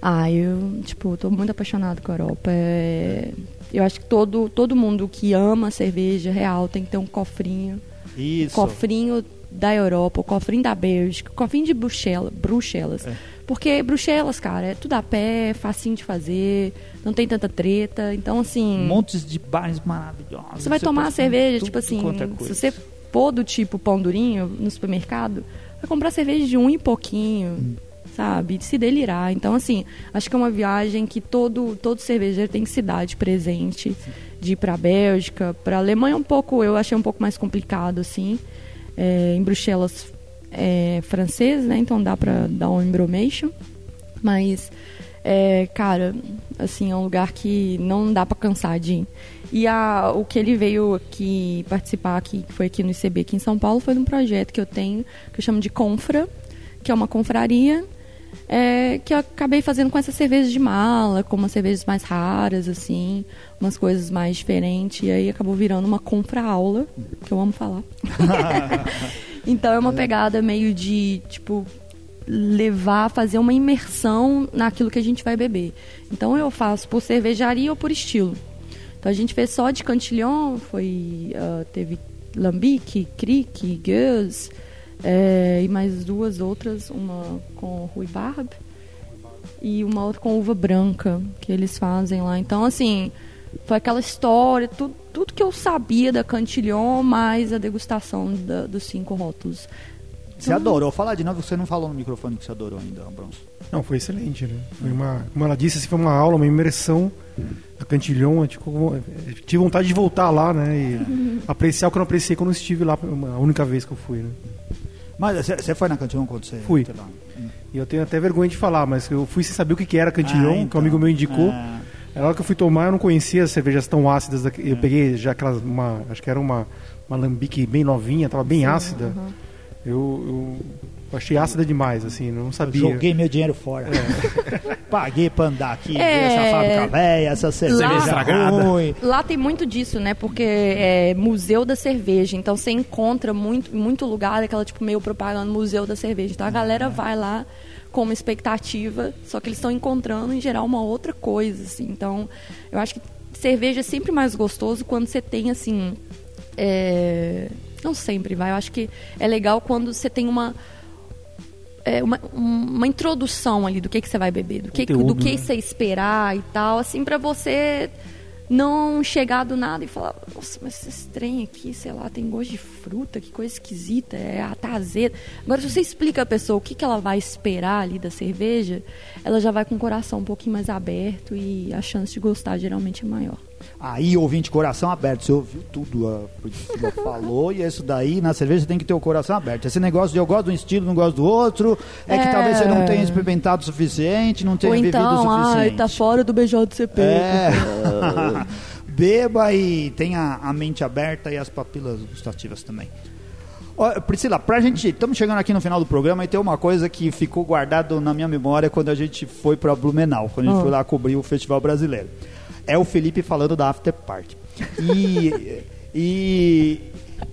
Ah, eu, tipo, tô muito apaixonado com a Europa. É... Eu acho que todo, todo mundo que ama cerveja real tem que ter um cofrinho. Isso. Cofrinho da Europa, o cofrinho da Bélgica, o cofrinho de Bruxelas. Bruxelas. É. Porque Bruxelas, cara, é tudo a pé, facinho de fazer, não tem tanta treta. Então, assim. Montes de bares maravilhosos. Você vai você tomar cerveja, tudo, tipo assim, é se você pôr do tipo pão durinho no supermercado, vai comprar cerveja de um e pouquinho. Hum. Sabe? De se delirar. Então, assim, acho que é uma viagem que todo, todo cervejeiro tem que se dar de presente. De ir pra Bélgica, pra Alemanha um pouco, eu achei um pouco mais complicado, assim é, em Bruxelas é francês, né? Então dá para dar um embromation. Mas, é, cara, assim, é um lugar que não dá para cansar de ir. E a, o que ele veio aqui participar aqui, que foi aqui no ICB, aqui em São Paulo, foi de um projeto que eu tenho, que eu chamo de Confra, que é uma confraria é, que eu acabei fazendo com essa cerveja de mala, com umas cervejas mais raras, assim, umas coisas mais diferentes. E aí acabou virando uma compra-aula, que eu amo falar. [laughs] [laughs] então é uma pegada meio de, tipo, levar, fazer uma imersão naquilo que a gente vai beber. Então eu faço por cervejaria ou por estilo. Então a gente fez só de Cantillon, foi, uh, teve Lambic, Cric, Gueuse, é, e mais duas outras, uma com Rui Barb e uma outra com uva branca que eles fazem lá. Então, assim, foi aquela história, tudo, tudo que eu sabia da Cantillon, mais a degustação da, dos cinco rótulos. Você adorou. Fala de novo, você não falou no microfone que você adorou ainda, Bronson. Não, foi excelente, né? Foi uma, como ela disse, assim, foi uma aula, uma imersão. A Cantillon, tipo, tive vontade de voltar lá, né? E [laughs] apreciar o que eu não apreciei quando eu estive lá, a única vez que eu fui, né? Mas você foi na Cantillon quando você... Fui. E eu tenho até vergonha de falar, mas eu fui sem saber o que era Cantillon, ah, então. que um amigo meu indicou. Ah. Na hora que eu fui tomar, eu não conhecia as cervejas tão ácidas. Eu é. peguei já aquelas, uma, acho que era uma, uma lambique bem novinha, tava bem Sim, ácida. Eu, eu eu achei ácida demais, assim, não sabia. Eu joguei meu dinheiro fora. É. [laughs] Paguei pra andar aqui, é... ver essa fábrica velha, essa cerveja estragada. Ruim. Lá tem muito disso, né? Porque é museu da cerveja. Então você encontra muito, muito lugar aquela tipo meio propaganda museu da cerveja. Então a galera é. vai lá com uma expectativa, só que eles estão encontrando em geral uma outra coisa, assim. Então, eu acho que cerveja é sempre mais gostoso quando você tem assim, é... não sempre, vai. Eu acho que é legal quando você tem uma é, uma, uma introdução ali do que, que você vai beber, do que, Conteúdo, do que né? você esperar e tal, assim, para você não chegar do nada e falar, nossa, mas esse trem aqui, sei lá, tem gosto de fruta, que coisa esquisita, é azedo. Agora, se você explica a pessoa o que, que ela vai esperar ali da cerveja, ela já vai com o coração um pouquinho mais aberto e a chance de gostar geralmente é maior. Aí, ouvinte, coração aberto. Você ouviu tudo a Priscila falou, e isso daí, na cerveja, tem que ter o coração aberto. Esse negócio de eu gosto de um estilo, não gosto do outro, é, é... que talvez você não tenha experimentado o suficiente, não tenha Ou então, vivido o suficiente. Ai, tá fora do BJCP. É. [laughs] Beba e tenha a mente aberta e as papilas gustativas também. Priscila, pra gente. Estamos chegando aqui no final do programa e tem uma coisa que ficou guardado na minha memória quando a gente foi para Blumenau, quando a gente oh. foi lá cobrir o Festival Brasileiro é o Felipe falando da After Party. E, [laughs] e,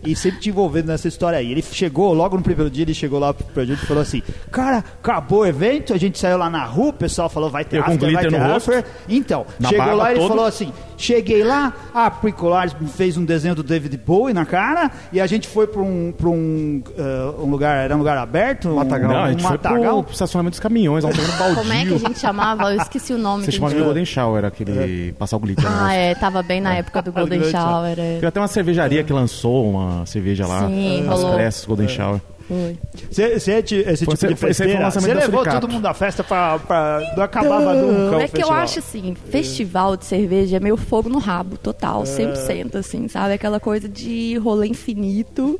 e sempre te envolvendo nessa história aí. Ele chegou, logo no primeiro dia, ele chegou lá pra gente e falou assim: Cara, acabou o evento, a gente saiu lá na rua, o pessoal falou: Vai ter after, vai ter after. Então, na chegou lá e ele falou assim: Cheguei lá, a Precolares fez um desenho do David Bowie na cara e a gente foi para um, pra um, uh, um lugar, era um lugar aberto, um matagal. Não, a gente um foi matagal. pro estacionamento dos caminhões, lá um [laughs] baldio. Como é que a gente chamava? Eu esqueci o nome. Você chamava de Golden Shower, aquele é. passar o glitter. Ah, é, tava bem na época do [laughs] Golden Shower. É. Tem até uma cervejaria que lançou uma cerveja lá, Sim, as Pressas Golden é. Shower. Foi. Esse, esse tipo de festeira, você levou todo mundo da festa pra, pra não acabava então, nunca É que eu acho assim, festival de cerveja é meio fogo no rabo, total, 100%, é. assim, sabe? Aquela coisa de rolê infinito,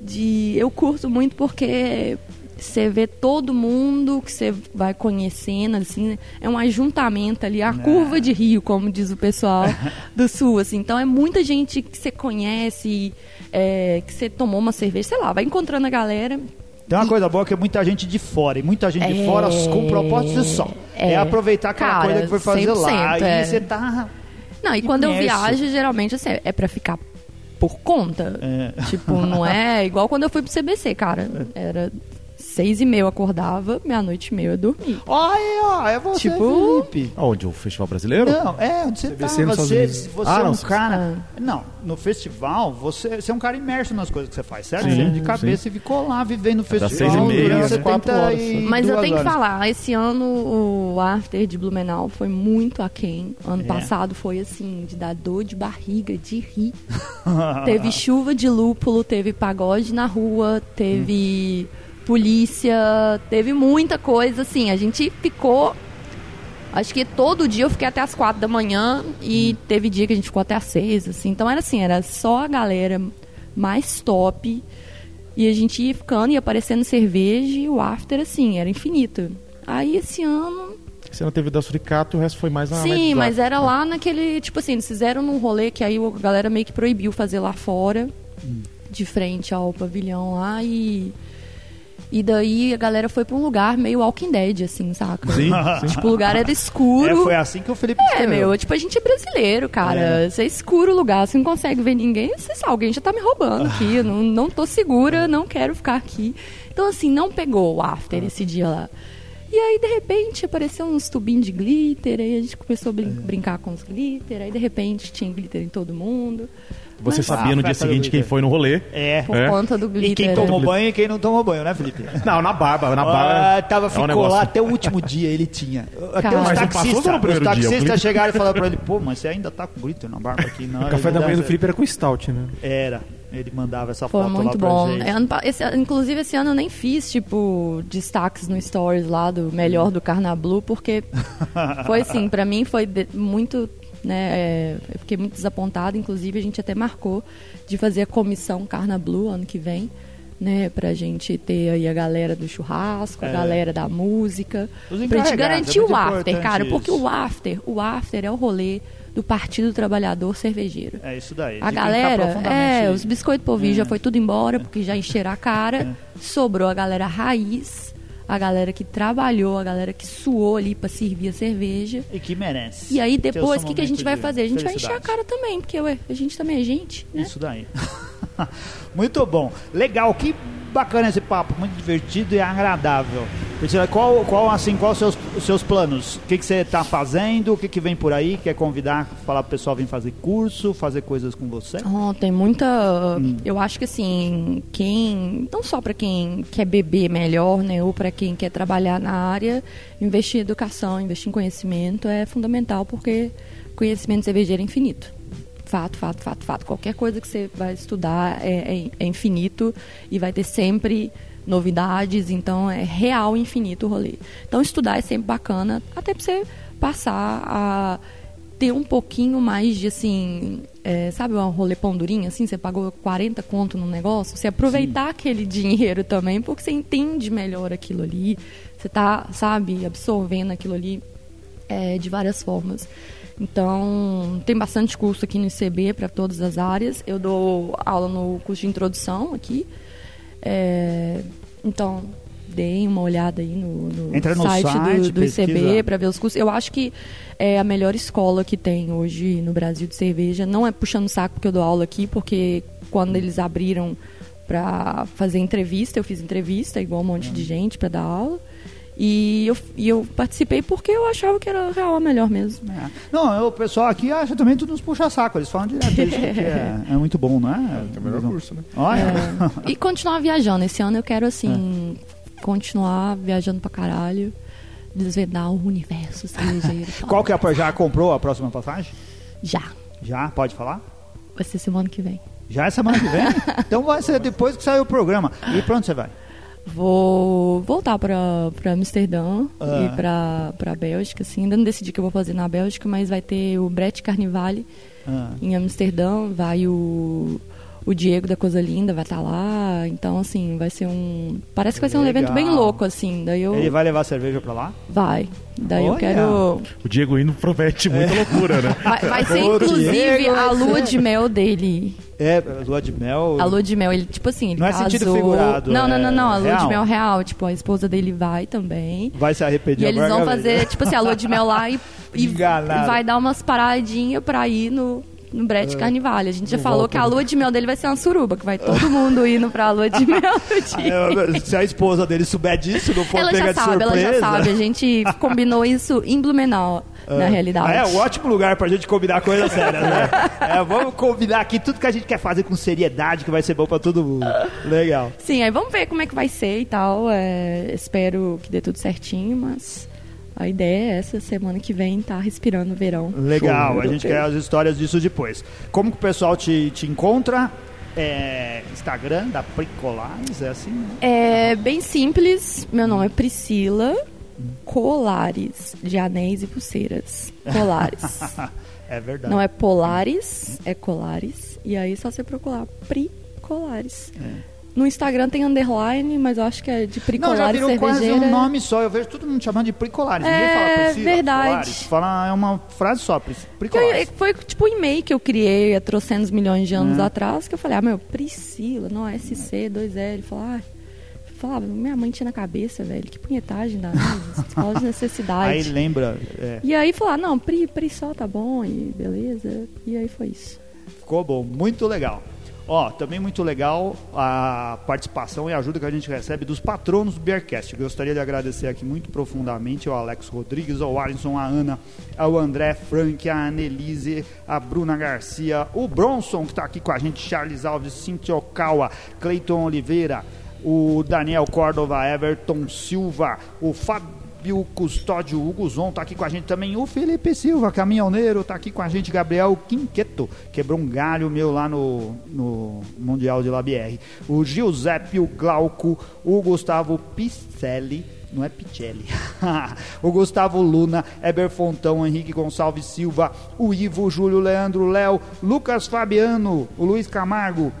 de... Eu curto muito porque você vê todo mundo que você vai conhecendo, assim, é um ajuntamento ali, a curva de rio, como diz o pessoal do sul, assim. Então é muita gente que você conhece, é, que você tomou uma cerveja, sei lá, vai encontrando a galera. Tem uma coisa boa que é muita gente de fora, e muita gente é... de fora com propósito só. É, é aproveitar aquela Cara, coisa que foi fazer lá. É. E você tá. Não, e quando eu viajo, geralmente assim, é para ficar por conta. É. Tipo, não é [laughs] igual quando eu fui pro CBC, cara. Era seis e meia eu acordava, meia-noite e meia eu dormia. Olha, ó, é você, tipo... Felipe. Onde? O Festival Brasileiro? Não, é, onde você tá. Você, você ah, é um não, cara... Ah. Não, no festival, você, você é um cara imerso nas coisas que você faz, certo? Sim, você de cabeça sim. e ficou lá vivendo o festival. Das seis e meia, né? quatro horas. Mas eu tenho horas. que falar, esse ano o After de Blumenau foi muito aquém. Ano é. passado foi assim, de dar dor de barriga, de rir. [laughs] teve chuva de lúpulo, teve pagode na rua, teve... Hum polícia, teve muita coisa, assim, a gente ficou. Acho que todo dia eu fiquei até as quatro da manhã e teve dia que a gente ficou até as seis, assim. Então era assim, era só a galera mais top. E a gente ia ficando, ia aparecendo cerveja e o after, assim, era infinito. Aí esse ano. Esse ano teve da Suricato, o resto foi mais na Sim, mas era lá naquele. Tipo assim, eles fizeram num rolê que aí a galera meio que proibiu fazer lá fora, hum. de frente ao pavilhão lá e. E daí a galera foi pra um lugar meio Walking Dead, assim, saca? Sim. [laughs] Tipo, o lugar era escuro. É, foi assim que o Felipe É, meu, tipo, a gente é brasileiro, cara. É. Você é escuro o lugar, você não consegue ver ninguém, você sabe, alguém já tá me roubando aqui. não, não tô segura, não quero ficar aqui. Então, assim, não pegou o after esse dia lá. E aí, de repente, apareceu uns tubinhos de glitter, aí a gente começou a brin é. brincar com os glitter, aí de repente tinha glitter em todo mundo. Você Mas, sabia ah, no dia seguinte quem foi no rolê. É. Por é. conta do glitter. E quem tomou banho e quem não tomou banho, né, Felipe? Não, na barba. Na barba. Ah, tava, ficou é um lá até o último dia, ele tinha. Até os taxistas, os taxistas chegaram e falaram pra ele, pô, mas você ainda tá com glitter na barba aqui. Não, o café da manhã do Felipe era com stout, né? Era. Ele mandava essa Foi foto muito lá bom. pra gente. É, ano, esse, inclusive, esse ano eu nem fiz, tipo, destaques no Stories lá do melhor do Carnablu, porque [laughs] foi assim, pra mim foi de, muito né? É, eu fiquei muito desapontada, inclusive a gente até marcou de fazer a comissão Carna Blue ano que vem, né? Pra gente ter aí a galera do churrasco, é. a galera da música, pra gente garantir é o after, cara, isso. porque o after, o after é o rolê do Partido Trabalhador Cervejeiro. É isso daí. A galera, é, os biscoitos polvilho é. já foi tudo embora, porque já encheram a cara. É. Sobrou a galera raiz, a galera que trabalhou, a galera que suou ali para servir a cerveja. E que merece. E aí depois, o que, que a gente vai fazer? A gente vai encher a cara também, porque ué, a gente também é gente, né? Isso daí. [laughs] [laughs] muito bom. Legal, que bacana esse papo, muito divertido e agradável. Qual, qual assim, qual os seus, os seus planos? O que, que você está fazendo? O que, que vem por aí? Quer convidar, falar pro pessoal vir fazer curso, fazer coisas com você? Oh, tem muita. Hum. Eu acho que assim, quem. Não só para quem quer beber melhor, né? Ou para quem quer trabalhar na área, investir em educação, investir em conhecimento é fundamental, porque conhecimento cervejeiro é infinito. Fato, fato, fato, fato. Qualquer coisa que você vai estudar é, é, é infinito e vai ter sempre novidades, então é real infinito o rolê. Então estudar é sempre bacana, até para você passar a ter um pouquinho mais de assim, é, sabe, um rolê pão durinho, assim, você pagou 40 conto no negócio, você aproveitar Sim. aquele dinheiro também, porque você entende melhor aquilo ali, você tá, sabe, absorvendo aquilo ali é, de várias formas. Então, tem bastante curso aqui no ICB para todas as áreas. Eu dou aula no curso de introdução aqui, é, então, deem uma olhada aí no, no, Entra no site, site do, do ICB para ver os cursos. Eu acho que é a melhor escola que tem hoje no Brasil de cerveja. Não é puxando saco porque eu dou aula aqui, porque quando eles abriram para fazer entrevista, eu fiz entrevista igual um monte de gente para dar aula. E eu, e eu participei porque eu achava que era real a melhor mesmo. É. Não, o pessoal aqui acha também tudo nos puxa-saco. Eles falam direto isso, é, [laughs] é, muito bom, não é? É o melhor curso, né? Olha. É. [laughs] E continuar viajando. Esse ano eu quero, assim, é. continuar viajando pra caralho. Desvendar o universo cervejeiro. [laughs] Qual que é a, já comprou a próxima passagem? Já. Já? Pode falar? Vai ser semana que vem. Já é semana que vem? então vai ser depois que sair o programa. E pronto, você vai? Vou voltar para Amsterdã ah. e para para Bélgica, assim. Ainda não decidi o que eu vou fazer na Bélgica, mas vai ter o Brett Carnivale ah. em Amsterdã, vai o o Diego da Coisa Linda vai estar tá lá, então assim, vai ser um, parece que vai ser um Legal. evento bem louco assim. Daí eu Ele vai levar cerveja para lá? Vai. Daí Olha. eu quero O Diego indo promete muita é. loucura, né? Vai, vai ser inclusive a lua de mel dele. É, lua de mel. A lua de mel, ele, tipo assim, ele Não casou... é sentido figurado. Não, não, é não, não. A lua real. de mel real. Tipo, a esposa dele vai também. Vai se arrepender E eles vão fazer, tipo assim, a lua de mel lá e, e [laughs] vai dar umas paradinhas pra ir no, no Brett é. Carnivale. A gente já falou que a lua de mel dele vai ser uma suruba, que vai todo [laughs] mundo indo pra lua de mel. [laughs] É, se a esposa dele souber disso, não for ela já de sabe, surpresa. Ela já sabe, a gente [laughs] combinou isso em Blumenau na realidade. É um ótimo lugar pra gente combinar coisas sérias, né? É, vamos combinar aqui tudo que a gente quer fazer com seriedade, que vai ser bom pra todo mundo. Legal. Sim, aí vamos ver como é que vai ser e tal. É, espero que dê tudo certinho, mas a ideia é essa semana que vem tá respirando o verão. Legal, Show, a gente quer as histórias disso depois. Como que o pessoal te, te encontra? É, Instagram da Pricolares, é assim? Né? É bem simples. Meu nome é Priscila colares de anéis e pulseiras. Colares. [laughs] é verdade. Não é polares, é colares. E aí só você procurar Pri Colares. É. No Instagram tem underline, mas eu acho que é de Pricolares Não, já virou cervejeira. quase um nome só. Eu vejo todo mundo chamando de Pricolares. É, Ninguém fala Priscila, verdade. Colares. Fala, é uma frase só, Pricolares. Foi tipo um e-mail que eu criei há trocentos milhões de anos é. atrás, que eu falei, ah, meu, Priscila, não, SC, 2L. Ele falou, ah, falava, minha mãe tinha na cabeça, velho, que punhetagem da [laughs] escola de necessidade. Aí lembra. É. E aí falar, não, Pri, Pri só tá bom, e beleza. E aí foi isso. Ficou bom, muito legal. Ó, também muito legal a participação e a ajuda que a gente recebe dos patronos do Beercast. Gostaria de agradecer aqui muito profundamente ao Alex Rodrigues, ao Alisson, a Ana, ao André Frank, a Annelise, a Bruna Garcia, o Bronson, que está aqui com a gente, Charles Alves, Cintia Okawa, Cleiton Oliveira, o Daniel Córdova, Everton Silva, o Fábio Custódio, o Guzon tá aqui com a gente também, o Felipe Silva, caminhoneiro, tá aqui com a gente, Gabriel Quinqueto, quebrou um galho meu lá no, no Mundial de Labr, o Giuseppe, o Glauco, o Gustavo Picelli, não é Picelli. [laughs] o Gustavo Luna, Eber Fontão, Henrique Gonçalves Silva, o Ivo, o Júlio Leandro, Léo, Lucas Fabiano, o Luiz Camargo,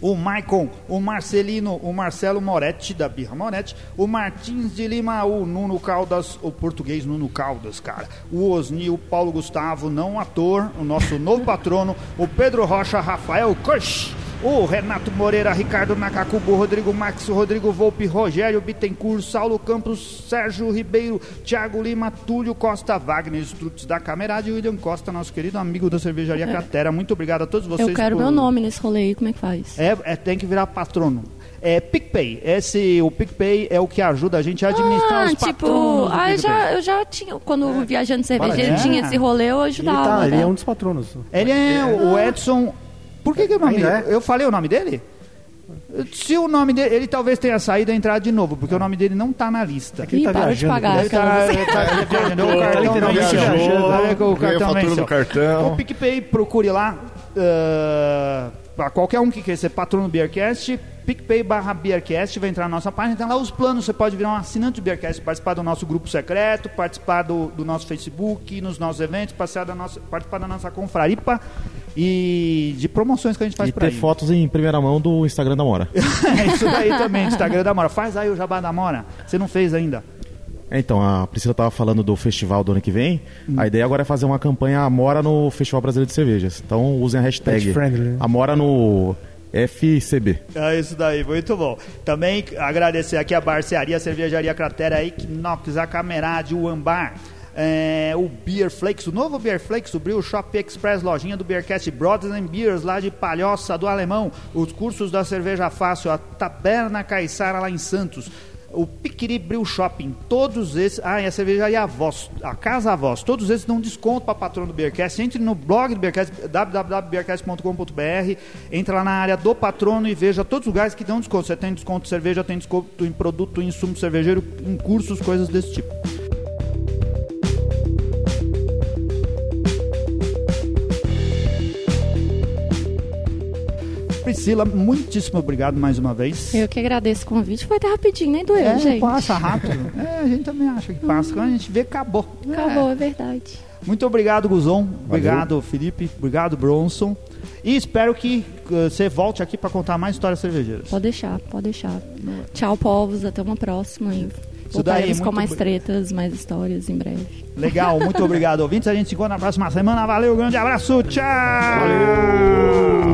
o Maicon, o Marcelino, o Marcelo Moretti, da Birra Moretti, o Martins de Lima, o Nuno Caldas, o português Nuno Caldas, cara, o Osni, o Paulo Gustavo, não ator, o nosso novo patrono, o Pedro Rocha, Rafael Kush, o Renato Moreira, Ricardo Nakakubo, Rodrigo Max, Rodrigo Volpe, Rogério Bittencourt, Saulo Campos, Sérgio Ribeiro, Thiago Lima, Túlio Costa, Wagner Strutz da Camerade e William Costa, nosso querido amigo da cervejaria é. Cratera. Muito obrigado a todos vocês. Eu quero por... meu nome nesse rolê aí, como é que faz? É, é tem que virar patrono. É PicPay. Esse, o PicPay é o que ajuda a gente a administrar ah, os tipo, patronos. Ah, eu já, eu já tinha, quando é. viajando cervejeiro, tinha esse rolê, eu ajudava. Ele, tá, ele é um dos patronos. Ele é o Edson. Por que, que o nome é? Eu falei o nome dele? Se o nome dele, ele talvez tenha saído e entrado de novo, porque o nome dele não está na lista. Ih, tá parou de pagar. Ele tá, [laughs] ele tá viajando, o cartão venceu. O cartão venceu. cartão. O PicPay, procure lá. Uh, para qualquer um que quer ser patrono do Beercast, PicPay barra Beercast, vai entrar na nossa página, tem lá os planos, você pode virar um assinante do Beercast, participar do nosso grupo secreto, participar do, do nosso Facebook, nos nossos eventos, participar da nossa, participar da nossa confraripa e de promoções que a gente faz e para ter fotos em primeira mão do Instagram da Mora. [laughs] é isso daí também, Instagram da Mora. Faz aí o jabá da Mora, você não fez ainda. É, então, a Priscila estava falando do festival do ano que vem. Hum. A ideia agora é fazer uma campanha Amora no Festival Brasileiro de Cervejas. Então usem a hashtag né? Amora no FCB. É isso daí, muito bom. Também agradecer aqui a Barcearia, a Cervejaria Cratera, Equinox, a Camerade, o Ambar. É, o Beer Flakes, o novo Beer Flakes, o Brew Shop Express, lojinha do Beercast Brothers and Beers, lá de Palhoça do Alemão, os cursos da Cerveja Fácil, a Taberna Caiçara lá em Santos, o Piquiri Brew Shopping, todos esses. Ah, e a cervejaria Voz, a Casa Voz, todos esses dão desconto para patrono do Beercast. Entre no blog do Beercast, www.beercast.com.br, entra lá na área do patrono e veja todos os lugares que dão desconto. Você tem desconto de cerveja, tem desconto em produto, em insumo cervejeiro, em cursos, coisas desse tipo. Priscila, muitíssimo obrigado mais uma vez. Eu que agradeço o convite. Foi até rapidinho, nem doeu, é, gente. passa rápido. [laughs] é, a gente também acha que passa. Quando a gente vê, acabou. Acabou, é, é verdade. Muito obrigado, Guzon. Obrigado, Felipe. Obrigado, Bronson. E espero que uh, você volte aqui para contar mais histórias cervejeiras. Pode deixar, pode deixar. Tchau, povos. Até uma próxima. E voltaremos com mais tretas, mais histórias em breve. Legal, muito [laughs] obrigado, ouvintes. A gente se encontra na próxima semana. Valeu, grande abraço. Tchau! Valeu.